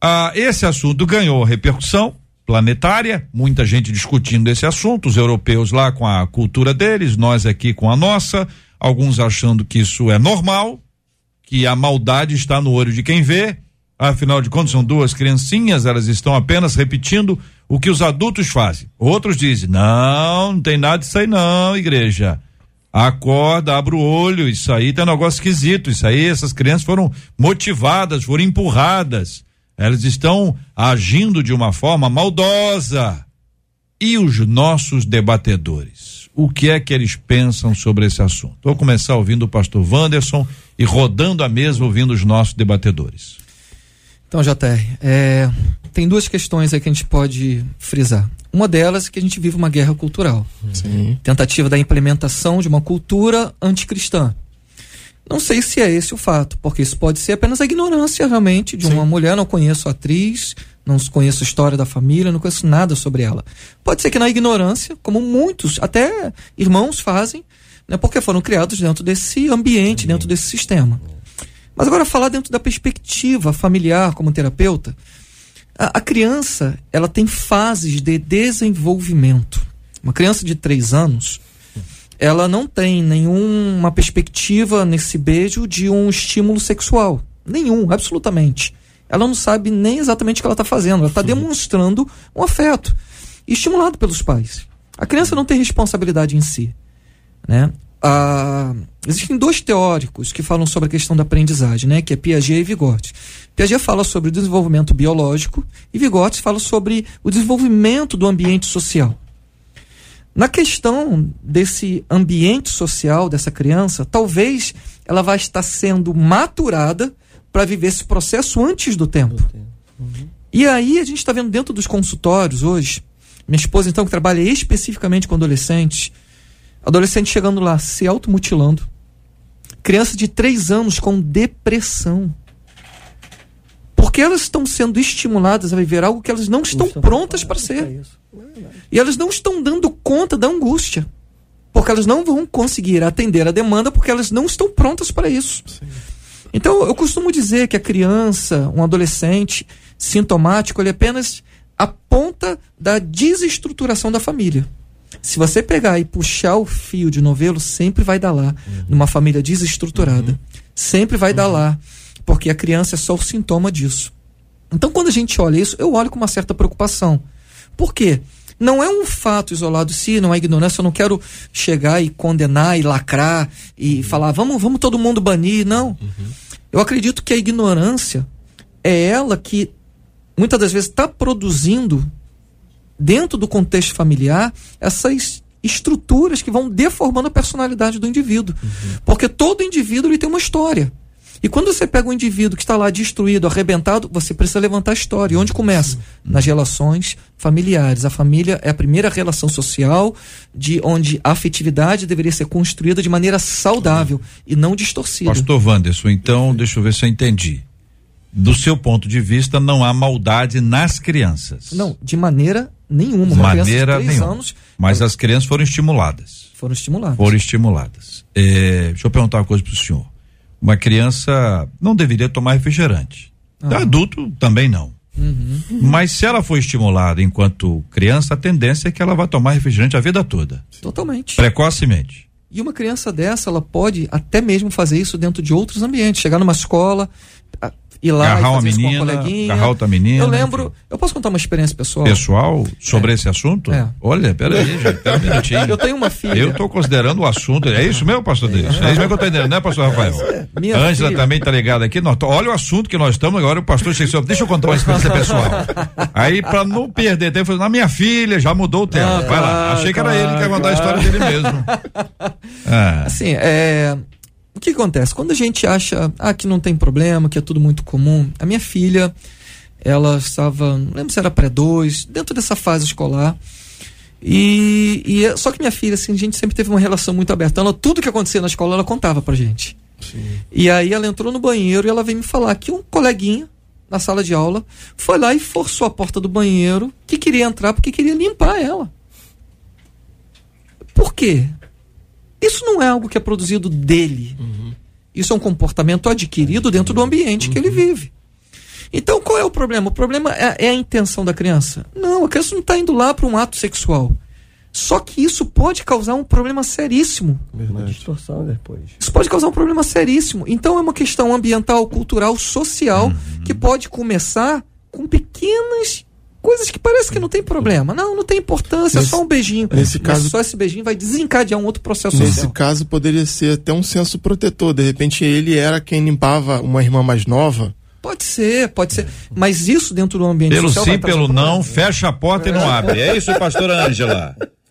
Ah, esse assunto ganhou repercussão planetária, muita gente discutindo esse assunto, os europeus lá com a cultura deles, nós aqui com a nossa, alguns achando que isso é normal, que a maldade está no olho de quem vê, afinal de contas são duas criancinhas, elas estão apenas repetindo o que os adultos fazem. Outros dizem: "Não, não tem nada disso aí não, igreja. Acorda, abre o olho, isso aí tá um negócio esquisito. Isso aí, essas crianças foram motivadas, foram empurradas. Elas estão agindo de uma forma maldosa. E os nossos debatedores? O que é que eles pensam sobre esse assunto? Vou começar ouvindo o pastor Wanderson e rodando a mesa ouvindo os nossos debatedores. Então, JR, é, tem duas questões aí que a gente pode frisar. Uma delas é que a gente vive uma guerra cultural. Sim. Tentativa da implementação de uma cultura anticristã. Não sei se é esse o fato, porque isso pode ser apenas a ignorância realmente de Sim. uma mulher. Não conheço a atriz, não conheço a história da família, não conheço nada sobre ela. Pode ser que na ignorância, como muitos, até irmãos fazem, né, porque foram criados dentro desse ambiente, Sim. dentro desse sistema. Mas agora falar dentro da perspectiva familiar como terapeuta, a, a criança, ela tem fases de desenvolvimento. Uma criança de três anos, ela não tem nenhuma perspectiva nesse beijo de um estímulo sexual. Nenhum, absolutamente. Ela não sabe nem exatamente o que ela está fazendo. Ela está demonstrando um afeto, estimulado pelos pais. A criança não tem responsabilidade em si. Né? Ah, existem dois teóricos que falam sobre a questão da aprendizagem, né? que é Piaget e Vygotsky. Piaget fala sobre o desenvolvimento biológico e Vygotsky fala sobre o desenvolvimento do ambiente social. Na questão desse ambiente social dessa criança, talvez ela vai estar sendo maturada para viver esse processo antes do tempo. Uhum. E aí a gente está vendo dentro dos consultórios hoje, minha esposa então que trabalha especificamente com adolescentes, adolescente chegando lá se automutilando, criança de três anos com depressão. Porque elas estão sendo estimuladas a viver algo que elas não estão prontas para ser. E elas não estão dando conta da angústia. Porque elas não vão conseguir atender a demanda porque elas não estão prontas para isso. Sim. Então, eu costumo dizer que a criança, um adolescente sintomático, ele é apenas a ponta da desestruturação da família. Se você pegar e puxar o fio de novelo, sempre vai dar lá, uhum. numa família desestruturada. Uhum. Sempre vai uhum. dar lá, porque a criança é só o sintoma disso. Então, quando a gente olha isso, eu olho com uma certa preocupação. Por quê? Não é um fato isolado se não é ignorância. Eu não quero chegar e condenar e lacrar e uhum. falar, vamos, vamos todo mundo banir. Não. Uhum. Eu acredito que a ignorância é ela que muitas das vezes está produzindo, dentro do contexto familiar, essas estruturas que vão deformando a personalidade do indivíduo. Uhum. Porque todo indivíduo ele tem uma história. E quando você pega um indivíduo que está lá destruído, arrebentado, você precisa levantar a história. E onde começa? Nas relações familiares. A família é a primeira relação social de onde a afetividade deveria ser construída de maneira saudável e não distorcida. Pastor Wanderson, então, deixa eu ver se eu entendi. Do seu ponto de vista, não há maldade nas crianças. Não, de maneira nenhuma. Uma maneira nenhuma. Anos, mas as crianças foram estimuladas. Foram estimuladas. Foram estimuladas. É, deixa eu perguntar uma coisa para o senhor uma criança não deveria tomar refrigerante. Uhum. Adulto também não. Uhum. Mas se ela for estimulada enquanto criança, a tendência é que ela vai tomar refrigerante a vida toda. Totalmente. Precocemente. E uma criança dessa, ela pode até mesmo fazer isso dentro de outros ambientes. Chegar numa escola, ir lá agarrar uma menina, uma agarrar outra menina. Eu lembro, enfim. eu posso contar uma experiência pessoal? Pessoal sobre é. esse assunto? É. Olha, peraí, gente, pera um minutinho. Eu tenho uma filha. Eu estou considerando o assunto, é isso mesmo, pastor Deus? É, isso mesmo que eu estou entendendo, né, pastor Rafael? Minha Ângela também está ligada aqui, nós, olha o assunto que nós estamos agora, o pastor chegou, deixa eu contar uma experiência pessoal. Aí, para não perder tempo, eu falei, na minha filha, já mudou o tema, ah, vai lá. Achei que era ele que ia contar a história dele mesmo. Ah. Assim, é, o que acontece? Quando a gente acha ah, que não tem problema, que é tudo muito comum, a minha filha, ela estava, não lembro se era pré-2, dentro dessa fase escolar. E, e, é, só que minha filha, assim, a gente sempre teve uma relação muito aberta. Ela, tudo que acontecia na escola, ela contava pra gente. Sim. E aí ela entrou no banheiro e ela veio me falar que um coleguinha na sala de aula foi lá e forçou a porta do banheiro que queria entrar porque queria limpar ela. Por quê? Isso não é algo que é produzido dele. Uhum. Isso é um comportamento adquirido dentro do ambiente uhum. que ele uhum. vive. Então, qual é o problema? O problema é, é a intenção da criança? Não, a criança não está indo lá para um ato sexual. Só que isso pode causar um problema seríssimo. Uma distorção depois. Isso pode causar um problema seríssimo. Então é uma questão ambiental, cultural, social, uhum. que pode começar com pequenas coisas que parece que não tem problema. Não, não tem importância, nesse, é só um beijinho. Nesse Mas caso, só esse beijinho vai desencadear um outro processo Nesse social. caso, poderia ser até um senso protetor. De repente, ele era quem limpava uma irmã mais nova. Pode ser, pode ser. Mas isso dentro do ambiente pelo social. Pelo sim, pelo não, fecha a porta é. e não abre. É isso, pastora Ângela.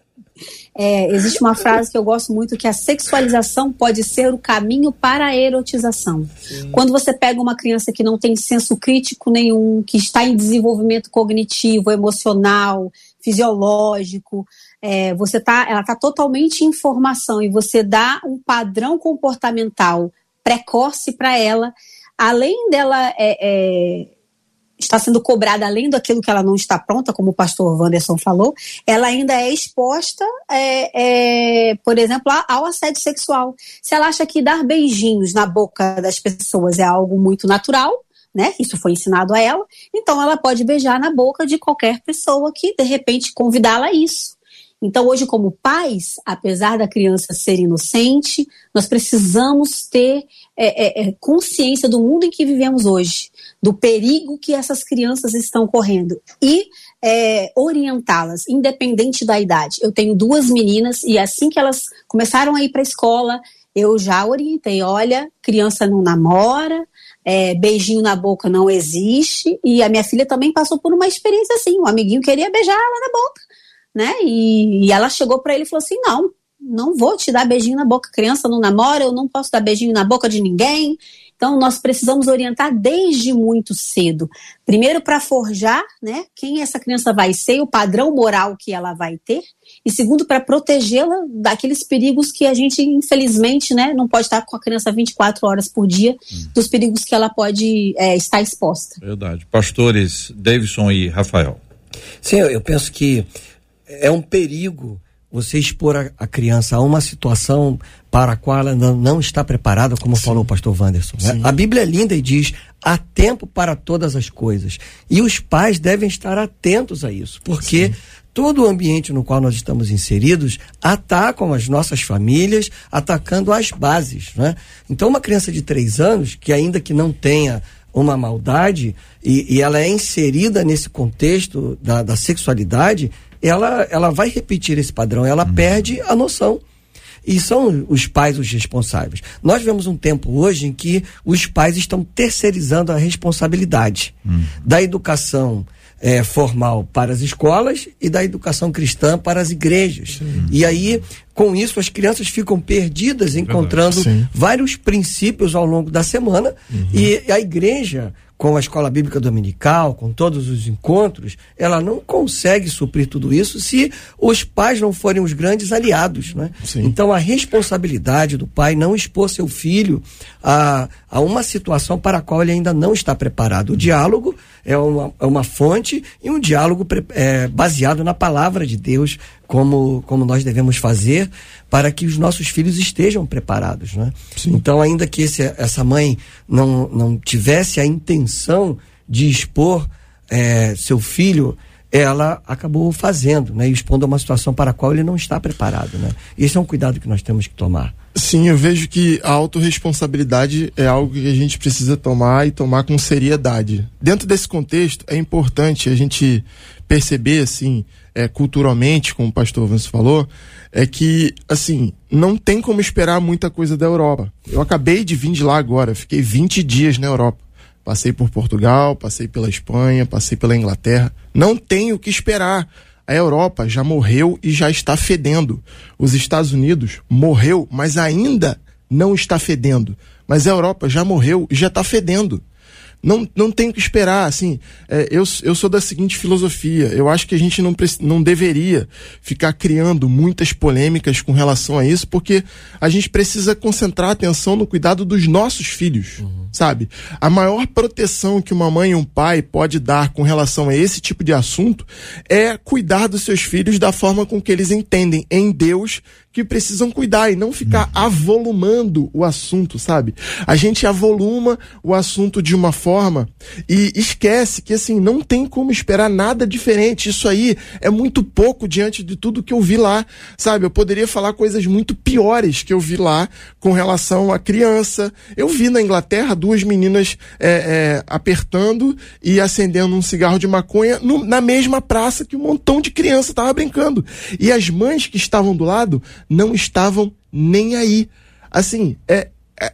É, existe uma frase que eu gosto muito que a sexualização pode ser o caminho para a erotização. Sim. Quando você pega uma criança que não tem senso crítico nenhum, que está em desenvolvimento cognitivo, emocional, fisiológico, é, você tá, ela está totalmente em formação e você dá um padrão comportamental precoce para ela, além dela é, é está sendo cobrada além daquilo que ela não está pronta, como o pastor Wanderson falou, ela ainda é exposta, é, é, por exemplo, ao assédio sexual. Se ela acha que dar beijinhos na boca das pessoas é algo muito natural, né? Isso foi ensinado a ela, então ela pode beijar na boca de qualquer pessoa que de repente convidá-la a isso. Então, hoje, como pais, apesar da criança ser inocente, nós precisamos ter é, é, é consciência do mundo em que vivemos hoje do perigo que essas crianças estão correndo e é, orientá-las, independente da idade. Eu tenho duas meninas e assim que elas começaram a ir para a escola, eu já orientei: olha, criança não namora, é, beijinho na boca não existe. E a minha filha também passou por uma experiência assim: um amiguinho queria beijar ela na boca. né? E, e ela chegou para ele e falou assim: não, não vou te dar beijinho na boca, criança não namora, eu não posso dar beijinho na boca de ninguém. Então, nós precisamos orientar desde muito cedo. Primeiro, para forjar né, quem essa criança vai ser, o padrão moral que ela vai ter. E segundo, para protegê-la daqueles perigos que a gente, infelizmente, né, não pode estar com a criança 24 horas por dia, hum. dos perigos que ela pode é, estar exposta. Verdade. Pastores Davidson e Rafael. Sim, eu penso que é um perigo você expor a, a, criança a uma situação para a qual ela não, não está preparada, como Sim. falou o pastor Wanderson. Né? A Bíblia é linda e diz: há tempo para todas as coisas. E os pais devem estar atentos a isso, porque Sim. todo o ambiente no qual nós estamos inseridos atacam as nossas famílias, atacando as bases. Né? Então, uma criança de três anos, que ainda que não tenha uma maldade e, e ela é inserida nesse contexto da, da sexualidade, ela, ela vai repetir esse padrão, ela uhum. perde a noção. E são os pais os responsáveis. Nós vemos um tempo hoje em que os pais estão terceirizando a responsabilidade uhum. da educação é, formal para as escolas e da educação cristã para as igrejas. Sim. E aí, com isso, as crianças ficam perdidas, encontrando vários princípios ao longo da semana uhum. e a igreja com a escola bíblica dominical, com todos os encontros, ela não consegue suprir tudo isso se os pais não forem os grandes aliados. Né? Então, a responsabilidade do pai não expor seu filho a, a uma situação para a qual ele ainda não está preparado. O diálogo é uma, é uma fonte e um diálogo é, baseado na palavra de Deus, como, como nós devemos fazer para que os nossos filhos estejam preparados. Né? Então, ainda que esse, essa mãe não, não tivesse a intenção de expor é, seu filho, ela acabou fazendo, né? expondo a uma situação para a qual ele não está preparado. Né? Esse é um cuidado que nós temos que tomar. Sim, eu vejo que a autorresponsabilidade é algo que a gente precisa tomar e tomar com seriedade. Dentro desse contexto, é importante a gente perceber, assim, é, culturalmente, como o pastor Vance falou, é que, assim, não tem como esperar muita coisa da Europa. Eu acabei de vir de lá agora, fiquei 20 dias na Europa. Passei por Portugal, passei pela Espanha, passei pela Inglaterra. Não tenho o que esperar. A Europa já morreu e já está fedendo. Os Estados Unidos morreu, mas ainda não está fedendo. Mas a Europa já morreu e já está fedendo não, não tem que esperar, assim, é, eu, eu sou da seguinte filosofia, eu acho que a gente não, não deveria ficar criando muitas polêmicas com relação a isso, porque a gente precisa concentrar a atenção no cuidado dos nossos filhos, uhum. Sabe? A maior proteção que uma mãe e um pai pode dar com relação a esse tipo de assunto é cuidar dos seus filhos da forma com que eles entendem em Deus que precisam cuidar e não ficar uhum. avolumando o assunto, sabe? A gente avoluma o assunto de uma forma e esquece que assim não tem como esperar nada diferente. Isso aí é muito pouco diante de tudo que eu vi lá, sabe? Eu poderia falar coisas muito piores que eu vi lá com relação à criança. Eu vi na Inglaterra duas meninas é, é, apertando e acendendo um cigarro de maconha no, na mesma praça que um montão de criança estava brincando. E as mães que estavam do lado não estavam nem aí. Assim, é,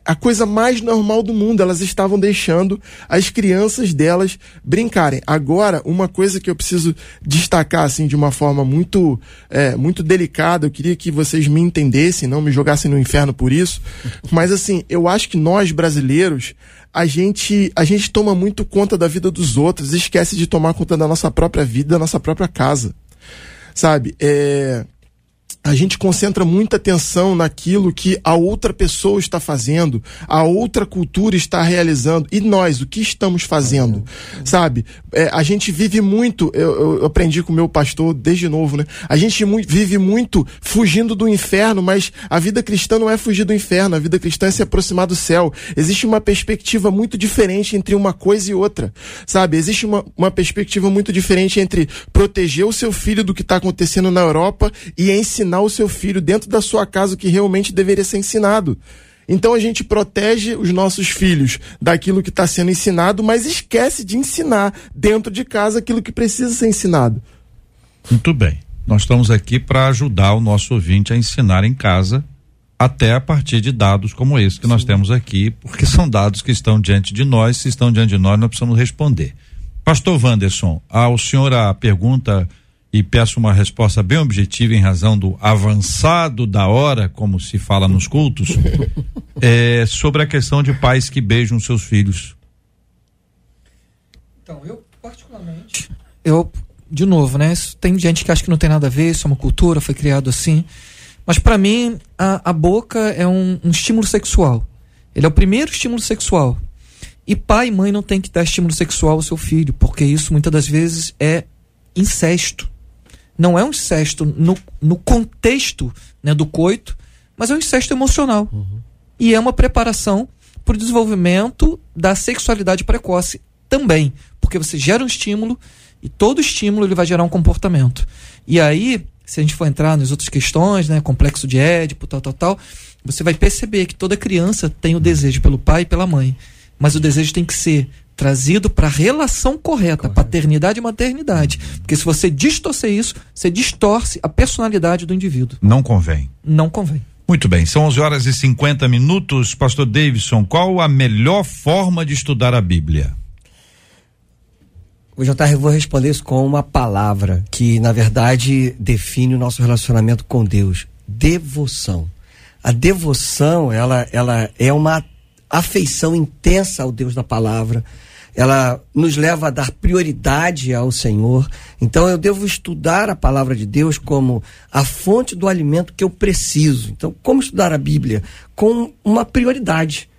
a coisa mais normal do mundo. Elas estavam deixando as crianças delas brincarem. Agora, uma coisa que eu preciso destacar assim de uma forma muito, é, muito delicada. Eu queria que vocês me entendessem, não me jogassem no inferno por isso. Mas assim, eu acho que nós brasileiros a gente a gente toma muito conta da vida dos outros, esquece de tomar conta da nossa própria vida, da nossa própria casa, sabe? É a gente concentra muita atenção naquilo que a outra pessoa está fazendo, a outra cultura está realizando. E nós, o que estamos fazendo? Sabe? É, a gente vive muito, eu, eu, aprendi com o meu pastor desde novo, né? A gente vive muito fugindo do inferno, mas a vida cristã não é fugir do inferno, a vida cristã é se aproximar do céu. Existe uma perspectiva muito diferente entre uma coisa e outra. Sabe? Existe uma, uma perspectiva muito diferente entre proteger o seu filho do que está acontecendo na Europa e ensinar ensinar o seu filho dentro da sua casa o que realmente deveria ser ensinado. Então a gente protege os nossos filhos daquilo que está sendo ensinado, mas esquece de ensinar dentro de casa aquilo que precisa ser ensinado. Muito bem. Nós estamos aqui para ajudar o nosso ouvinte a ensinar em casa, até a partir de dados como esse que Sim. nós temos aqui, porque são dados que estão diante de nós, se estão diante de nós, nós precisamos responder. Pastor Wanderson, ao senhor a pergunta e peço uma resposta bem objetiva em razão do avançado da hora, como se fala nos cultos, é, sobre a questão de pais que beijam seus filhos. Então, eu particularmente, eu de novo, né? Isso, tem gente que acha que não tem nada a ver, isso é uma cultura, foi criado assim. Mas para mim, a, a, boca é um, um, estímulo sexual. Ele é o primeiro estímulo sexual. E pai e mãe não tem que dar estímulo sexual ao seu filho, porque isso muitas das vezes é incesto. Não é um incesto no, no contexto né, do coito, mas é um incesto emocional. Uhum. E é uma preparação para o desenvolvimento da sexualidade precoce também, porque você gera um estímulo e todo estímulo ele vai gerar um comportamento. E aí, se a gente for entrar nas outras questões, né, complexo de Édipo, tal, tal, tal, você vai perceber que toda criança tem o desejo pelo pai e pela mãe, mas o desejo tem que ser trazido para a relação correta, Correto. paternidade e maternidade. Porque se você distorcer isso, você distorce a personalidade do indivíduo. Não convém. Não convém. Muito bem, são 11 horas e 50 minutos. Pastor Davidson, qual a melhor forma de estudar a Bíblia? O JR, eu vou responder isso com uma palavra que, na verdade, define o nosso relacionamento com Deus: devoção. A devoção, ela, ela é uma afeição intensa ao Deus da palavra. Ela nos leva a dar prioridade ao Senhor. Então eu devo estudar a palavra de Deus como a fonte do alimento que eu preciso. Então, como estudar a Bíblia? Com uma prioridade.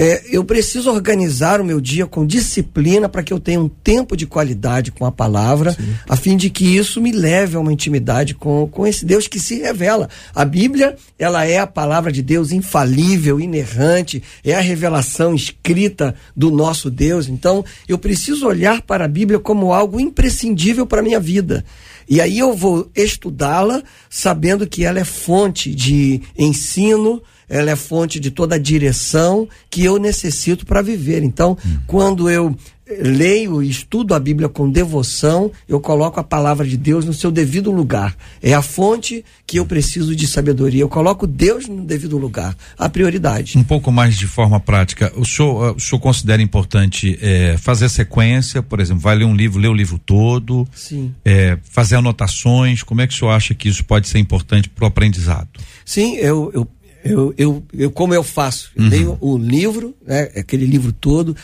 É, eu preciso organizar o meu dia com disciplina para que eu tenha um tempo de qualidade com a palavra, Sim. a fim de que isso me leve a uma intimidade com, com esse Deus que se revela. A Bíblia, ela é a palavra de Deus infalível, inerrante, é a revelação escrita do nosso Deus. Então, eu preciso olhar para a Bíblia como algo imprescindível para a minha vida. E aí eu vou estudá-la sabendo que ela é fonte de ensino, ela é fonte de toda a direção que eu necessito para viver. Então, hum. quando eu leio e estudo a Bíblia com devoção, eu coloco a palavra de Deus no seu devido lugar. É a fonte que eu preciso de sabedoria. Eu coloco Deus no devido lugar, a prioridade. Um pouco mais de forma prática. O senhor, o senhor considera importante é, fazer sequência, por exemplo, vai ler um livro, ler o livro todo, Sim. É, fazer anotações. Como é que o senhor acha que isso pode ser importante para o aprendizado? Sim, eu, eu eu, eu, eu como eu faço? Eu uhum. leio o livro, né, aquele livro todo,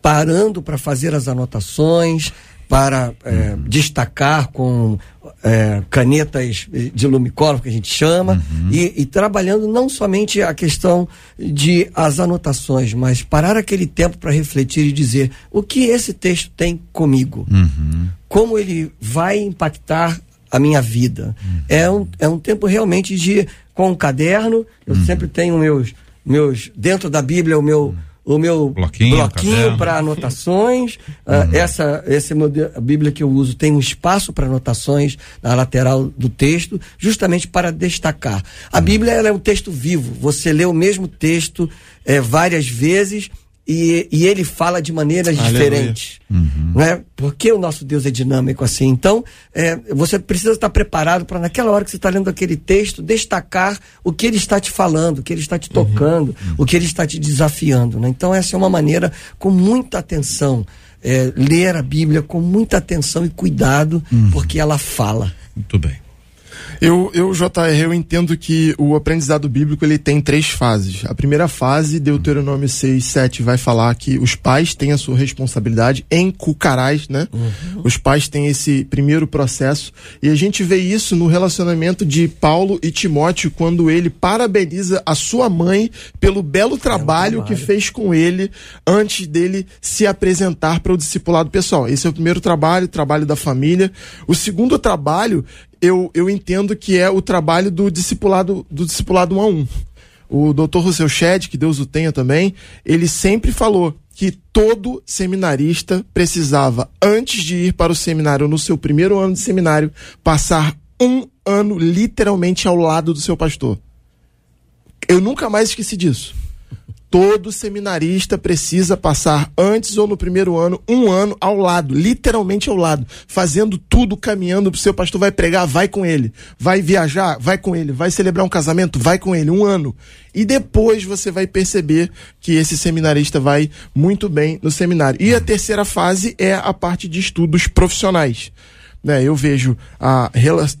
parando para fazer as anotações, para é, destacar com é, canetas de lumicolor, que a gente chama, uhum. e, e, trabalhando não somente a questão de as anotações, mas parar aquele tempo para refletir e dizer o que esse texto tem comigo, uhum. como ele vai impactar a minha vida. Uhum. É, um, é um tempo realmente de com um caderno. Eu uhum. sempre tenho meus, meus. Dentro da Bíblia, o meu. O meu bloquinho, bloquinho para anotações. Ah, uhum. Uh, essa essa a Bíblia que eu uso tem um espaço para anotações na lateral do texto, justamente para destacar. A uhum. Bíblia ela é um texto vivo. Você lê o mesmo texto é, várias vezes e, e ele fala de maneiras Aleluia. diferentes. Uhum. Não é? Porque o nosso Deus é dinâmico assim. Então, é, você precisa estar preparado para, naquela hora que você está lendo aquele texto, destacar o que ele está te falando, o que ele está te uhum. tocando, uhum. o que ele está te desafiando. Né? Então, essa é uma maneira com muita atenção. É, ler a Bíblia com muita atenção e cuidado, uhum. porque ela fala. Muito bem. Eu, eu, JR, eu entendo que o aprendizado bíblico ele tem três fases. A primeira fase, Deuteronômio 6, 7, vai falar que os pais têm a sua responsabilidade em cucarás, né? Uhum. Os pais têm esse primeiro processo. E a gente vê isso no relacionamento de Paulo e Timóteo, quando ele parabeniza a sua mãe pelo belo trabalho, trabalho. que fez com ele antes dele se apresentar para o discipulado pessoal. Esse é o primeiro trabalho, trabalho da família. O segundo trabalho eu, eu entendo que é o trabalho do discipulado do discipulado um a um. O Dr. Rousseau Shedd, que Deus o tenha também, ele sempre falou que todo seminarista precisava, antes de ir para o seminário, no seu primeiro ano de seminário, passar um ano literalmente ao lado do seu pastor. Eu nunca mais esqueci disso todo seminarista precisa passar antes ou no primeiro ano, um ano ao lado, literalmente ao lado, fazendo tudo, caminhando para o seu pastor vai pregar, vai com ele, vai viajar, vai com ele, vai celebrar um casamento, vai com ele, um ano. E depois você vai perceber que esse seminarista vai muito bem no seminário. E a terceira fase é a parte de estudos profissionais né? Eu vejo a,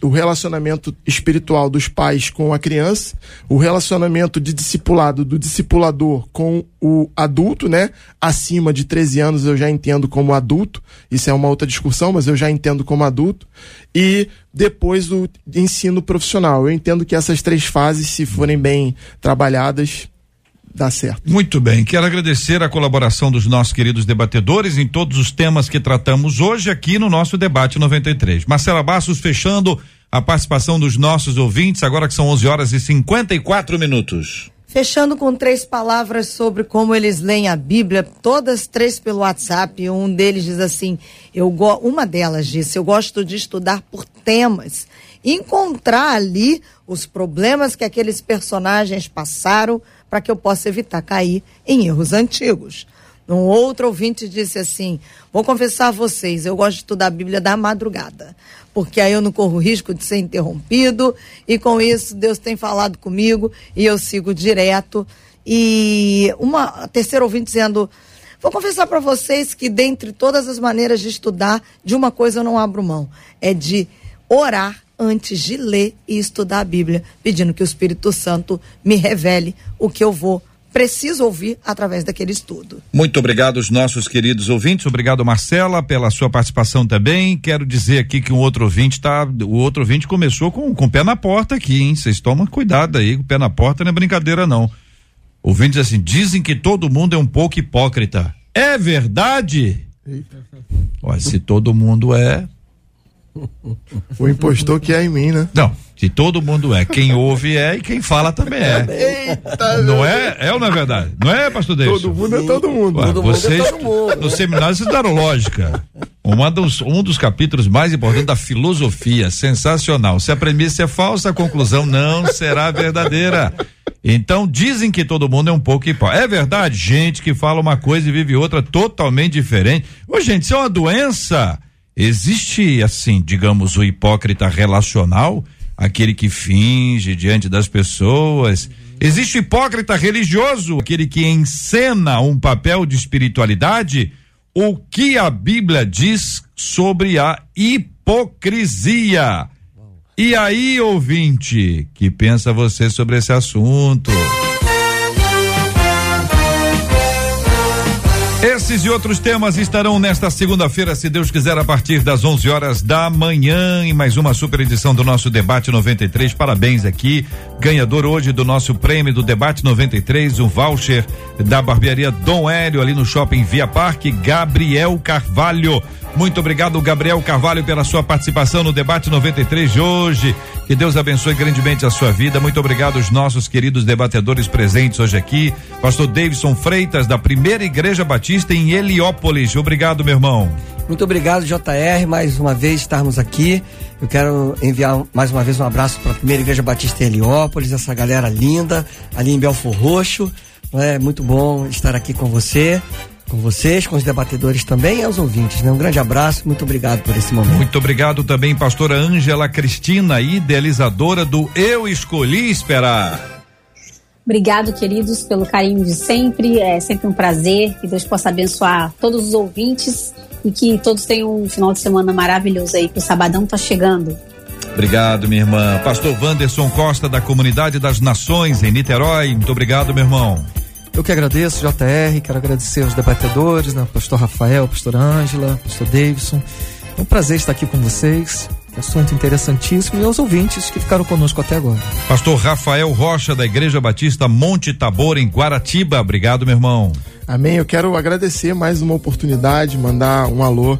o relacionamento espiritual dos pais com a criança, o relacionamento de discipulado do discipulador com o adulto, né? Acima de 13 anos eu já entendo como adulto, isso é uma outra discussão, mas eu já entendo como adulto. E depois o ensino profissional. Eu entendo que essas três fases, se forem bem trabalhadas, dá certo. Muito bem, quero agradecer a colaboração dos nossos queridos debatedores em todos os temas que tratamos hoje aqui no nosso debate 93. Marcela Bastos fechando a participação dos nossos ouvintes, agora que são 11 horas e 54 minutos. Fechando com três palavras sobre como eles leem a Bíblia, todas três pelo WhatsApp. Um deles diz assim: eu go uma delas disse, eu gosto de estudar por temas, encontrar ali os problemas que aqueles personagens passaram para que eu possa evitar cair em erros antigos. Um outro ouvinte disse assim: Vou confessar a vocês, eu gosto de estudar a Bíblia da madrugada, porque aí eu não corro risco de ser interrompido, e com isso Deus tem falado comigo e eu sigo direto. E uma terceira ouvinte dizendo: Vou confessar para vocês que, dentre todas as maneiras de estudar, de uma coisa eu não abro mão: é de orar antes de ler e estudar a Bíblia, pedindo que o Espírito Santo me revele o que eu vou preciso ouvir através daquele estudo. Muito obrigado aos nossos queridos ouvintes, obrigado Marcela pela sua participação também. Quero dizer aqui que um outro ouvinte tá, o outro ouvinte começou com, com o pé na porta aqui, hein? Vocês tomam cuidado aí, o pé na porta não é brincadeira não. Ouvintes assim, dizem que todo mundo é um pouco hipócrita. É verdade? Olha, se todo mundo é, o impostor que é em mim, né? Não, se todo mundo é, quem ouve é e quem fala também é. Eita, não é? É ou não é verdade? Não é, pastor Deus? Todo mundo é todo mundo. Ué, todo vocês, mundo é todo mundo. No seminário vocês deram lógica. Uma dos, um dos capítulos mais importantes da filosofia, sensacional. Se a premissa é falsa, a conclusão não será verdadeira. Então dizem que todo mundo é um pouco hipócrita. É verdade? Gente que fala uma coisa e vive outra totalmente diferente. Ô, gente, isso é uma doença. Existe, assim, digamos, o hipócrita relacional, aquele que finge diante das pessoas. Existe o hipócrita religioso, aquele que encena um papel de espiritualidade. O que a Bíblia diz sobre a hipocrisia? E aí, ouvinte, que pensa você sobre esse assunto? Esses e outros temas estarão nesta segunda-feira, se Deus quiser, a partir das 11 horas da manhã, em mais uma super edição do nosso Debate 93. Parabéns aqui, ganhador hoje do nosso prêmio do Debate 93, um voucher da barbearia Dom Hélio, ali no shopping Via Parque, Gabriel Carvalho. Muito obrigado, Gabriel Carvalho, pela sua participação no debate 93 de hoje. Que Deus abençoe grandemente a sua vida. Muito obrigado aos nossos queridos debatedores presentes hoje aqui. Pastor Davidson Freitas, da Primeira Igreja Batista em Heliópolis. Obrigado, meu irmão. Muito obrigado, JR, mais uma vez estarmos aqui. Eu quero enviar mais uma vez um abraço para a Primeira Igreja Batista em Heliópolis, essa galera linda ali em Belfor Roxo. É muito bom estar aqui com você com vocês, com os debatedores também e aos ouvintes. Né? Um grande abraço, muito obrigado por esse momento. Muito obrigado também, pastora Ângela Cristina, idealizadora do Eu Escolhi Esperar. Obrigado, queridos, pelo carinho de sempre. É sempre um prazer. Que Deus possa abençoar todos os ouvintes e que todos tenham um final de semana maravilhoso aí, que o sabadão está chegando. Obrigado, minha irmã. Pastor Wanderson Costa, da Comunidade das Nações, em Niterói. Muito obrigado, meu irmão. Eu que agradeço, JR, quero agradecer aos debatedores, né? Pastor Rafael, Pastor Ângela, Pastor Davidson. É um prazer estar aqui com vocês. Assunto interessantíssimo e aos ouvintes que ficaram conosco até agora. Pastor Rafael Rocha, da Igreja Batista Monte Tabor, em Guaratiba. Obrigado, meu irmão. Amém. Eu quero agradecer mais uma oportunidade, mandar um alô uh,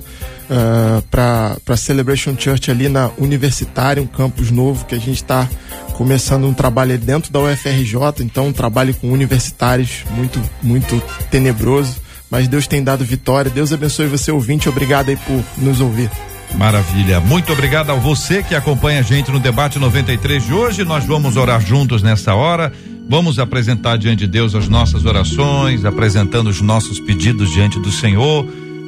ah, para Celebration Church ali na Universitária, um campus novo que a gente está começando um trabalho dentro da UFRJ, então um trabalho com universitários muito, muito tenebroso. Mas Deus tem dado vitória. Deus abençoe você, ouvinte. Obrigado aí por nos ouvir. Maravilha. Muito obrigado a você que acompanha a gente no debate 93 de hoje. Nós vamos orar juntos nessa hora. Vamos apresentar diante de Deus as nossas orações, apresentando os nossos pedidos diante do Senhor,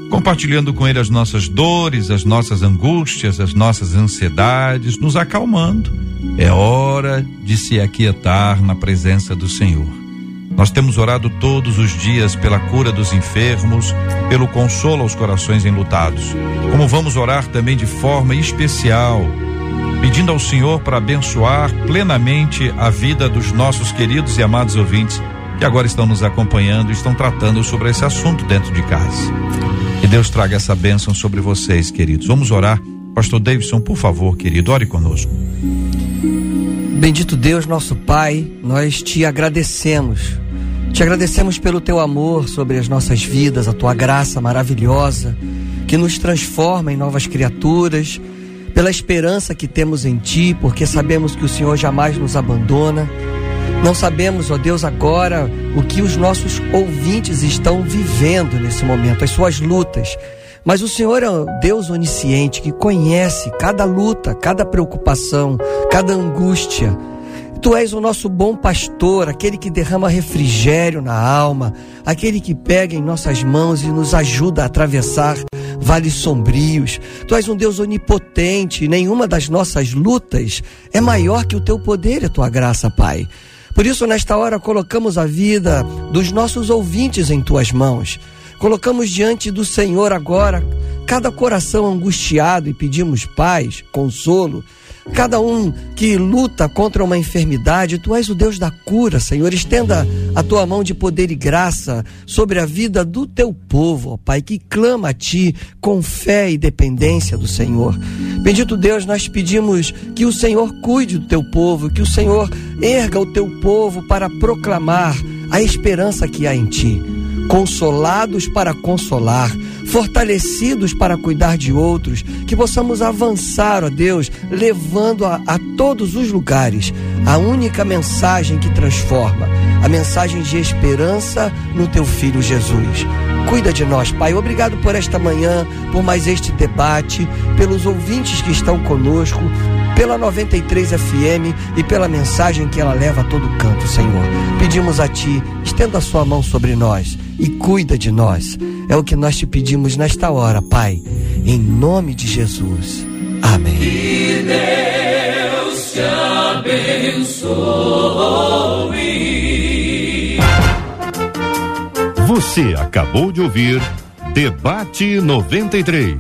compartilhando com Ele as nossas dores, as nossas angústias, as nossas ansiedades, nos acalmando. É hora de se aquietar na presença do Senhor. Nós temos orado todos os dias pela cura dos enfermos, pelo consolo aos corações enlutados. Como vamos orar também de forma especial, pedindo ao Senhor para abençoar plenamente a vida dos nossos queridos e amados ouvintes que agora estão nos acompanhando e estão tratando sobre esse assunto dentro de casa. Que Deus traga essa bênção sobre vocês, queridos. Vamos orar. Pastor Davidson, por favor, querido, ore conosco. Bendito Deus, nosso Pai, nós te agradecemos. Te agradecemos pelo teu amor sobre as nossas vidas, a tua graça maravilhosa que nos transforma em novas criaturas, pela esperança que temos em ti, porque sabemos que o Senhor jamais nos abandona. Não sabemos, ó Deus, agora o que os nossos ouvintes estão vivendo nesse momento, as suas lutas. Mas o Senhor é Deus onisciente que conhece cada luta, cada preocupação, cada angústia. Tu és o nosso bom pastor, aquele que derrama refrigério na alma, aquele que pega em nossas mãos e nos ajuda a atravessar vales sombrios. Tu és um Deus onipotente, nenhuma das nossas lutas é maior que o teu poder e a tua graça, Pai. Por isso, nesta hora, colocamos a vida dos nossos ouvintes em tuas mãos. Colocamos diante do Senhor agora cada coração angustiado e pedimos paz, consolo cada um que luta contra uma enfermidade, tu és o Deus da cura, Senhor. Estenda a tua mão de poder e graça sobre a vida do teu povo, ó Pai, que clama a ti com fé e dependência do Senhor. Bendito Deus, nós pedimos que o Senhor cuide do teu povo, que o Senhor erga o teu povo para proclamar a esperança que há em ti consolados para consolar, fortalecidos para cuidar de outros, que possamos avançar, ó Deus, levando a, a todos os lugares a única mensagem que transforma, a mensagem de esperança no teu filho Jesus. Cuida de nós, Pai. Obrigado por esta manhã, por mais este debate, pelos ouvintes que estão conosco, pela 93 FM e pela mensagem que ela leva a todo canto, Senhor. Pedimos a Ti, estenda a Sua mão sobre nós e cuida de nós. É o que nós te pedimos nesta hora, Pai, em nome de Jesus. Amém. Que Deus te abençoe. Você acabou de ouvir Debate 93.